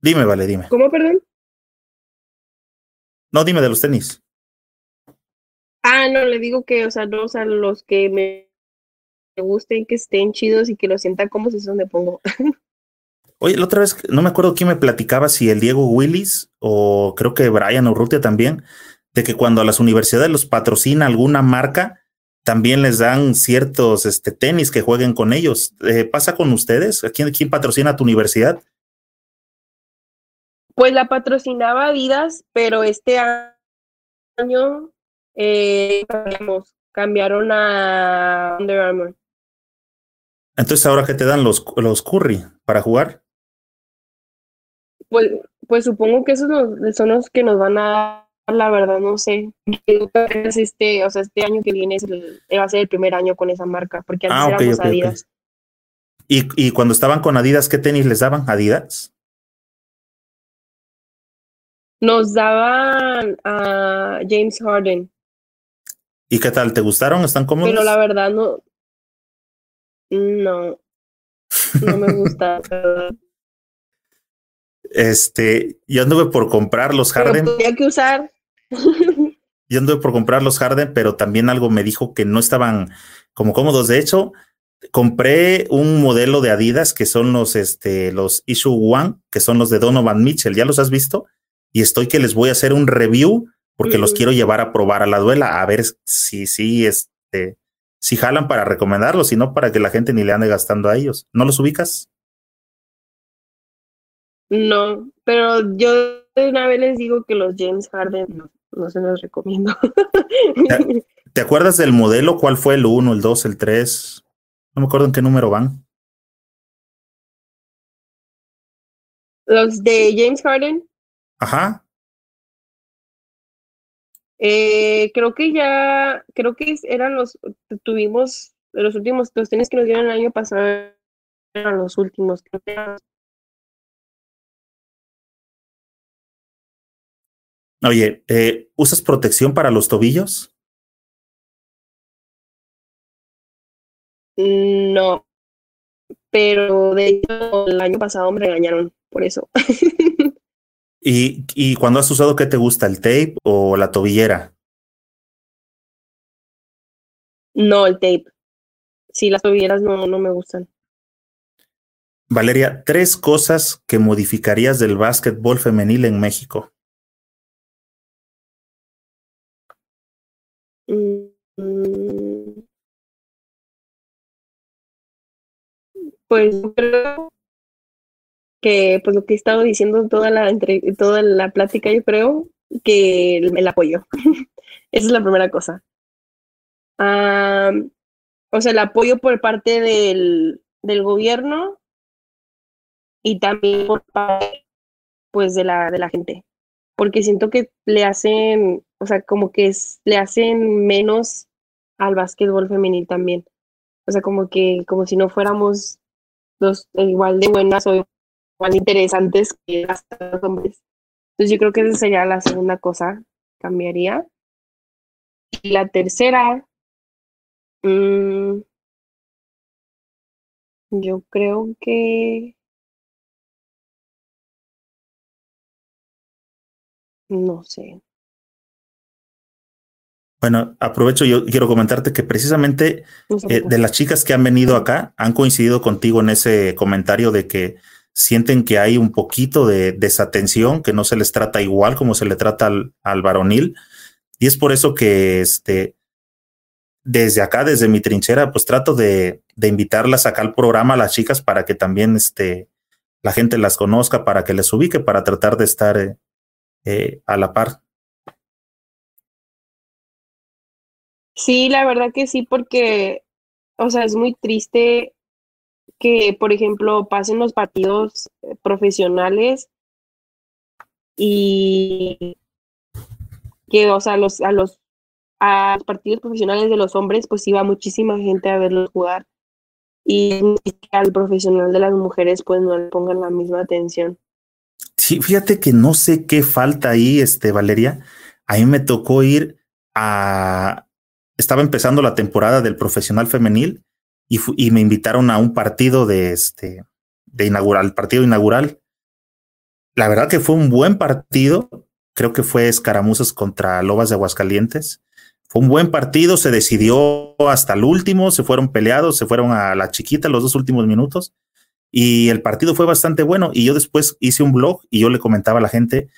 A: Dime, vale, dime.
B: ¿Cómo, perdón?
A: No, dime de los tenis.
B: Ah, no, le digo que, o sea, no, o sea, los que me gusten, que estén chidos y que lo sienta como si es donde pongo.
A: Oye, la otra vez, no me acuerdo quién me platicaba, si el Diego Willis o creo que Brian Urrutia también, de que cuando a las universidades los patrocina alguna marca, también les dan ciertos este, tenis que jueguen con ellos. Eh, ¿Pasa con ustedes? ¿Quién, ¿Quién patrocina tu universidad?
B: Pues la patrocinaba Adidas, pero este año eh, cambiaron a Under Armour.
A: Entonces, ¿ahora qué te dan los, los Curry para jugar?
B: Pues, pues supongo que esos son los que nos van a dar, la verdad, no sé. Este, o sea, este año que viene va a ser el primer año con esa marca, porque antes ah, éramos Adidas.
A: ¿Y, y cuando estaban con Adidas, ¿qué tenis les daban? ¿Adidas?
B: Nos daban a James Harden.
A: ¿Y qué tal? ¿Te gustaron? ¿Están cómodos?
B: Pero la verdad no. No. No me gusta.
A: Este, yo anduve por comprar los Harden.
B: Tenía que usar.
A: yo anduve por comprar los Harden, pero también algo me dijo que no estaban como cómodos. De hecho, compré un modelo de Adidas que son los, este, los Issue One, que son los de Donovan Mitchell. ¿Ya los has visto? Y estoy que les voy a hacer un review porque los quiero llevar a probar a la duela, a ver si, si, este, si jalan para recomendarlos, y no para que la gente ni le ande gastando a ellos. ¿No los ubicas?
B: No, pero yo de una vez les digo que los James Harden no, se los recomiendo.
A: ¿Te, acuerdas del modelo? ¿Cuál fue el 1, el 2, el 3? No me acuerdo en qué número van.
B: Los de James Harden.
A: Ajá.
B: Eh, creo que ya, creo que eran los, tuvimos los últimos, los tenis que nos dieron el año pasado eran los últimos. Creo que
A: Oye, eh, ¿usas protección para los tobillos?
B: No, pero de hecho el año pasado me regañaron por eso.
A: ¿Y, y cuando has usado, qué te gusta, el tape o la tobillera?
B: No, el tape. Sí, las tobilleras no, no me gustan.
A: Valeria, tres cosas que modificarías del básquetbol femenil en México.
B: Pues creo que pues lo que he estado diciendo toda la entre, toda la plática, yo creo que el, apoyo. Esa es la primera cosa. o sea, el apoyo por parte del, del gobierno y también por parte pues de la, de la gente. Porque siento que le hacen, o sea, como que es, le hacen menos al básquetbol femenil también. O sea, como que, como si no fuéramos dos igual de buenas o más interesantes que las hombres. Entonces yo creo que esa sería la segunda cosa, cambiaría. Y la tercera, mmm, yo creo que... No sé.
A: Bueno, aprovecho, yo quiero comentarte que precisamente eh, de las chicas que han venido acá han coincidido contigo en ese comentario de que sienten que hay un poquito de desatención, que no se les trata igual como se le trata al, varonil. Y es por eso que este, desde acá, desde mi trinchera, pues trato de, de invitarlas acá al programa a las chicas para que también este, la gente las conozca, para que les ubique, para tratar de estar eh, eh, a la par.
B: Sí, la verdad que sí, porque, o sea, es muy triste que, por ejemplo, pasen los partidos eh, profesionales y que, o sea, los, a los a los partidos profesionales de los hombres, pues iba muchísima gente a verlos jugar. Y al profesional de las mujeres, pues no le pongan la misma atención.
A: Sí, fíjate que no sé qué falta ahí, este, Valeria. A mí me tocó ir a. Estaba empezando la temporada del profesional femenil y, me invitaron a un partido de este de inaugural, partido inaugural. La verdad que fue un buen partido. Creo que fue escaramuzas contra Lobas de Aguascalientes. fue un buen partido, se decidió hasta el último, se fueron peleados, se fueron a la chiquita los dos últimos minutos y el partido fue bastante bueno. Y yo después hice un blog y yo le comentaba a la gente,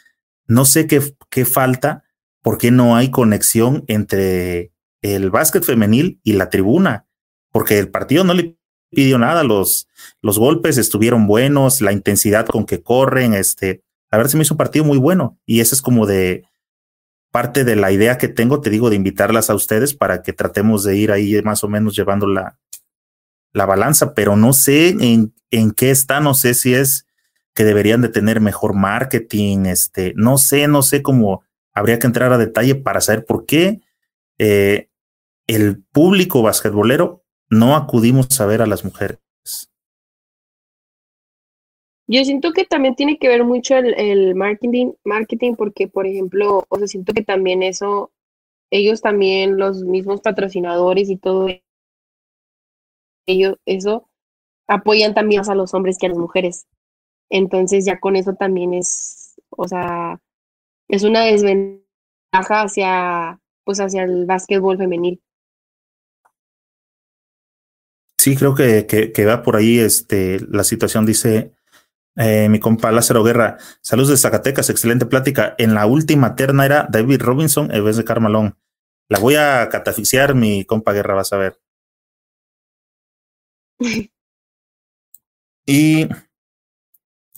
A: no sé qué, qué falta, por qué no hay conexión entre el básquet femenil y la tribuna, porque el partido no le pidió nada, los, los golpes estuvieron buenos, la intensidad con que corren, este, a ver, se me hizo un partido muy bueno y ese es como de, parte de la idea que tengo, te digo, de invitarlas a ustedes para que tratemos de ir ahí más o menos llevando la, la balanza, pero no sé en, en qué está, no sé si es que deberían de tener mejor marketing, este, no sé, no sé cómo habría que entrar a detalle para saber por qué eh, el público basquetbolero no acudimos a ver a las mujeres.
B: Yo siento que también tiene que ver mucho el, marketing, marketing, porque, por ejemplo, o sea, siento que también eso, ellos también, los mismos patrocinadores y todo ellos, eso, apoyan también más a los hombres que a las mujeres. Entonces ya con eso también es, o sea, es una desventaja hacia, pues hacia el básquetbol femenil.
A: Sí, creo que, que, que va por ahí este, la situación, dice eh, mi compa Lázaro Guerra, saludos de Zacatecas, excelente plática. En la última terna era David Robinson en vez de Carmalón. La voy a catafixiar, mi compa Guerra, vas a ver. y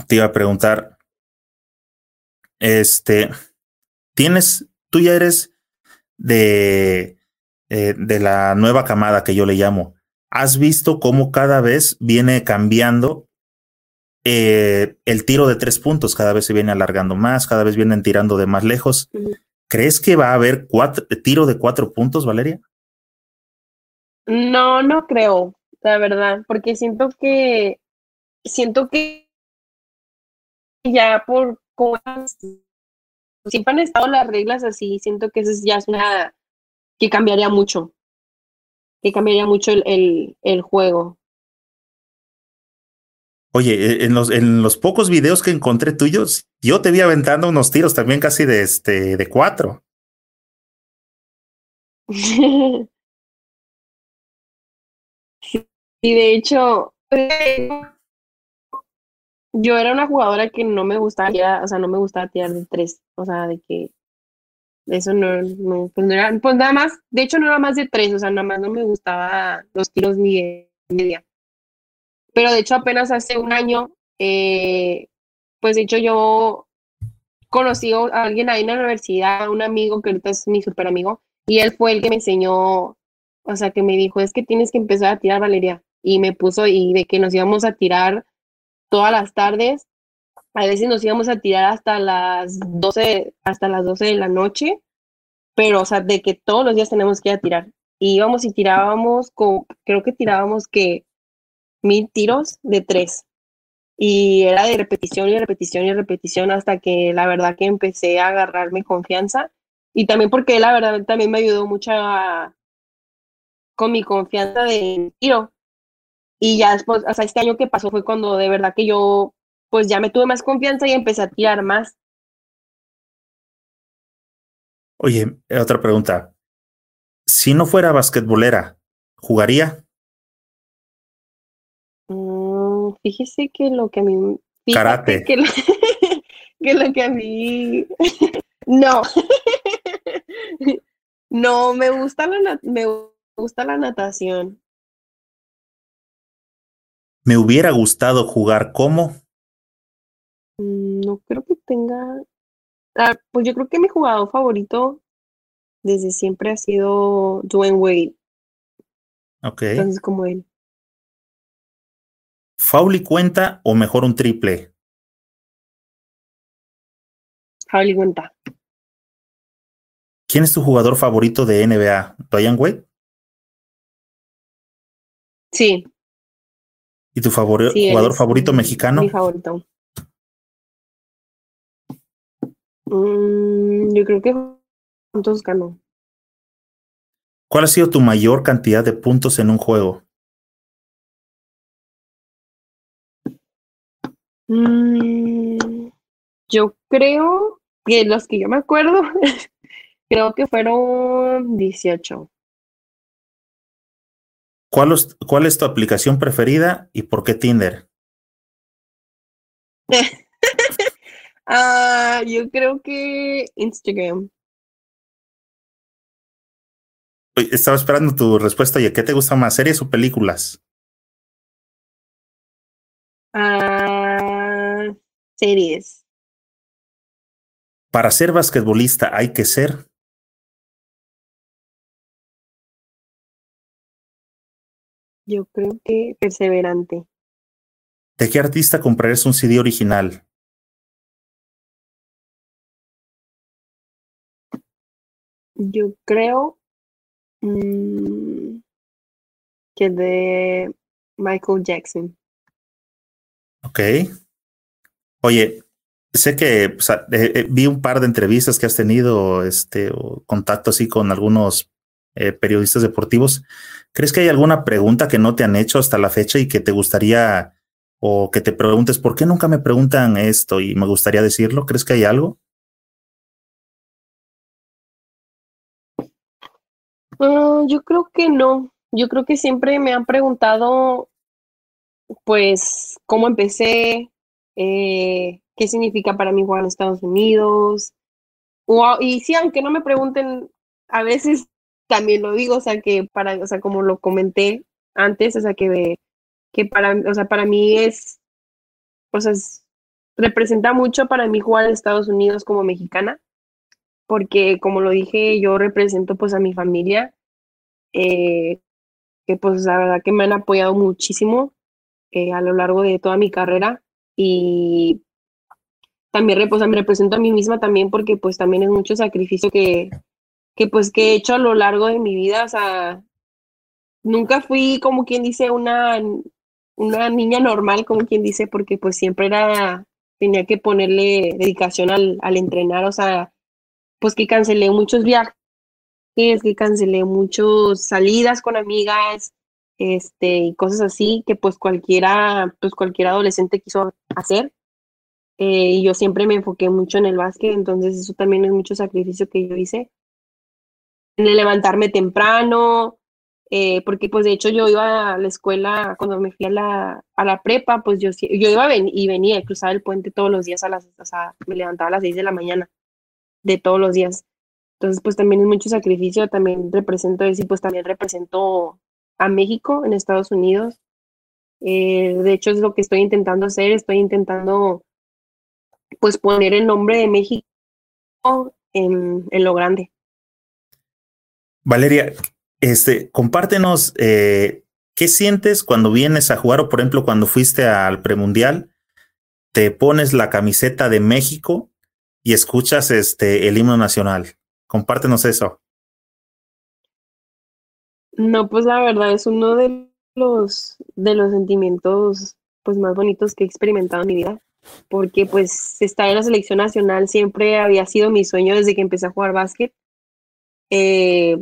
A: te iba a preguntar, este, tienes, tú ya eres de, eh, de la nueva camada que yo le llamo. ¿Has visto cómo cada vez viene cambiando eh, el tiro de tres puntos cada vez se viene alargando más, cada vez vienen tirando de más lejos. ¿Crees que va a haber cuatro, tiro de cuatro puntos, Valeria?
B: No, no creo, la verdad, porque siento que siento que ya por siempre han estado las reglas así, siento que eso ya es una que cambiaría mucho, que cambiaría mucho el, el juego.
A: Oye, e, en los, en los pocos videos que encontré tuyos, yo te vi aventando unos tiros también casi de este de cuatro.
B: y de hecho, yo era una jugadora que no me gustaba, o sea, no me gustaba tirar de tres, o sea, de que eso no, no, pues no era, pues nada más, de hecho no era más de tres, o sea, nada más no me gustaba los tiros ni media. Pero de hecho apenas hace un año, eh, pues de hecho yo conocí a alguien ahí en la universidad, un amigo que ahorita es mi super amigo, y él fue el que me enseñó, o sea, que me dijo, es que tienes que empezar a tirar, Valeria. Y me puso, y de que nos íbamos a tirar todas las tardes, a veces nos íbamos a tirar hasta las 12, hasta las 12 de la noche, pero, o sea, de que todos los días tenemos que ir a tirar. Y íbamos y tirábamos, con, creo que tirábamos que mil tiros de tres. Y era de repetición y repetición y repetición hasta que la verdad que empecé a agarrarme confianza. Y también porque la verdad también me ayudó mucho con mi confianza de tiro. Y ya después, hasta este año que pasó fue cuando de verdad que yo pues ya me tuve más confianza y empecé a tirar más.
A: Oye, otra pregunta. Si no fuera basquetbolera, ¿jugaría?
B: fíjese que lo que a mí...
A: Karate.
B: Que lo, que lo que a mí... no. no, me gusta la, me gusta la natación.
A: Me hubiera gustado jugar como.
B: Mm, no creo que tenga. Ah, pues yo creo que mi jugador favorito desde siempre ha sido Dwayne Wade.
A: Ok.
B: Entonces, como él.
A: ¿Fauli cuenta o mejor un triple?
B: Fauli cuenta.
A: ¿Quién es tu jugador favorito de NBA? ¿Ryan Wade?
B: Sí.
A: ¿Y tu jugador favorito mexicano?
B: Mi favorito. Mm, yo creo que juntos ganó.
A: ¿Cuál ha sido tu mayor cantidad de puntos en un juego?
B: Mm, yo creo que los que yo me acuerdo Creo que fueron 18.
A: ¿Cuál es, ¿Cuál es tu aplicación preferida y por qué Tinder?
B: Ah, yo creo que Instagram.
A: Estaba esperando tu respuesta. ¿Y qué te gusta más, series o películas?
B: Ah, series.
A: Para ser basquetbolista hay que ser.
B: Yo creo que perseverante.
A: ¿De qué artista comprarías un CD original?
B: Yo creo mm, que de Michael Jackson.
A: Ok. Oye, sé que eh, eh, vi un par de entrevistas que has tenido, este, o contacto así con algunos eh, periodistas deportivos. ¿Crees que hay alguna pregunta que no te han hecho hasta la fecha y que te gustaría o que te preguntes por qué nunca me preguntan esto y me gustaría decirlo? ¿Crees que hay algo?
B: Ah, yo creo que no. Yo creo que siempre me han preguntado, pues, cómo empecé, eh, qué significa para mí jugar en Estados Unidos. y sí, aunque no me pregunten, a veces también lo digo, o sea, que para, o sea, como lo comenté antes, o sea, que, que para, o sea, para mí es, o sea, representa mucho para mí jugar en Estados Unidos como mexicana porque como lo dije, yo represento pues a mi familia, eh, que pues la verdad que me han apoyado muchísimo eh, a lo largo de toda mi carrera y también me represento a mí misma también porque pues también es mucho sacrificio que, que pues que he hecho a lo largo de mi vida, o sea, nunca fui como quien dice una, una niña normal, como quien dice, porque pues siempre era, tenía que ponerle dedicación al, al entrenar, o sea, pues que cancelé muchos viajes, que cancelé muchas salidas con amigas, este, y cosas así que pues cualquiera, pues cualquier adolescente quiso hacer. Eh, y yo siempre me enfoqué mucho en el básquet, entonces eso también es mucho sacrificio que yo hice. En el levantarme temprano, eh, porque pues de hecho yo iba a la escuela, cuando me fui a la, a la prepa, pues yo, yo iba y venía, cruzaba el puente todos los días a las, o sea, me levantaba a las 6 de la mañana de todos los días. Entonces, pues también es mucho sacrificio, también represento eso pues también represento a México en Estados Unidos. Eh, de hecho, es lo que estoy intentando hacer, estoy intentando pues poner el nombre de México en, en lo grande.
A: Valeria, este, compártenos eh, qué sientes cuando vienes a jugar o, por ejemplo, cuando fuiste al premundial, te pones la camiseta de México y escuchas este el himno nacional. Compártenos eso.
B: No, pues la verdad es uno de los de los sentimientos pues más bonitos que he experimentado en mi vida, porque pues estar en la selección nacional siempre había sido mi sueño desde que empecé a jugar básquet. Eh,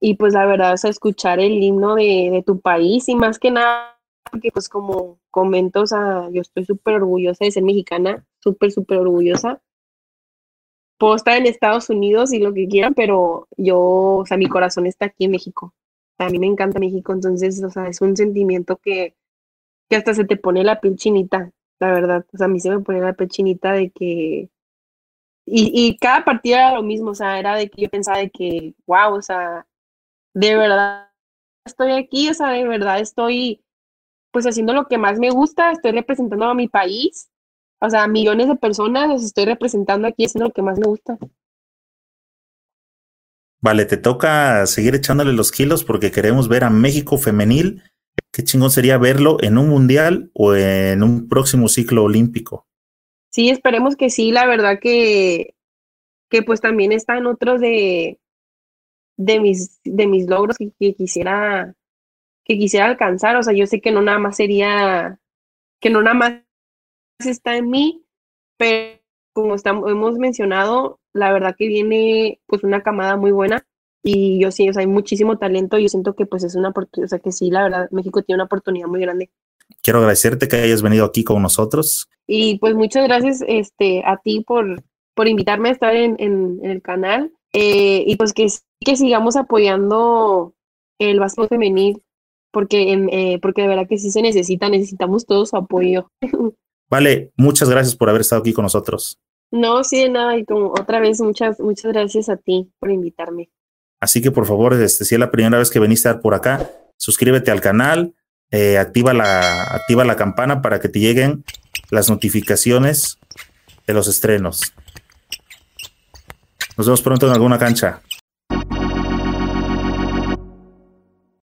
B: y pues la verdad, es escuchar el himno de, de, tu país y más que nada, porque pues como comento, o sea, yo estoy súper orgullosa de ser mexicana, súper, súper orgullosa puedo estar en Estados Unidos y lo que quieran, pero yo, o sea, mi corazón está aquí en México. A mí me encanta México, entonces, o sea, es un sentimiento que, que hasta se te pone la piel chinita, la verdad. O sea, a mí se me pone la piel chinita de que... Y, y cada partido era lo mismo, o sea, era de que yo pensaba de que, wow, o sea, de verdad estoy aquí, o sea, de verdad estoy pues haciendo lo que más me gusta, estoy representando a mi país o sea, millones de personas los estoy representando aquí, es lo que más me gusta.
A: Vale, te toca seguir echándole los kilos porque queremos ver a México femenil. Qué chingón sería verlo en un mundial o en un próximo ciclo olímpico.
B: Sí, esperemos que sí, la verdad que, que pues también están otros de, de mis, de mis logros que, que, quisiera, que quisiera alcanzar. O sea, yo sé que no nada más sería, que no nada más está en mí, pero como estamos, hemos mencionado, la verdad que viene pues una camada muy buena y yo sí, o sea, hay muchísimo talento, yo siento que pues es una oportunidad, o sea que sí, la verdad, México tiene una oportunidad muy grande.
A: Quiero agradecerte que hayas venido aquí con nosotros.
B: Y pues muchas gracias este, a ti por, por invitarme a estar en, en, el canal. Eh, y pues que, que sigamos apoyando el básquet femenil, porque, eh, porque de verdad que sí se necesita, necesitamos todo su apoyo.
A: Vale, muchas gracias por haber estado aquí con nosotros.
B: No, sí, de nada, y como otra vez, muchas, muchas gracias a ti por invitarme.
A: Así que por favor, este, si es la primera vez que veniste a por acá, suscríbete al canal, eh, activa, la, activa la campana para que te lleguen las notificaciones de los estrenos. Nos vemos pronto en alguna cancha.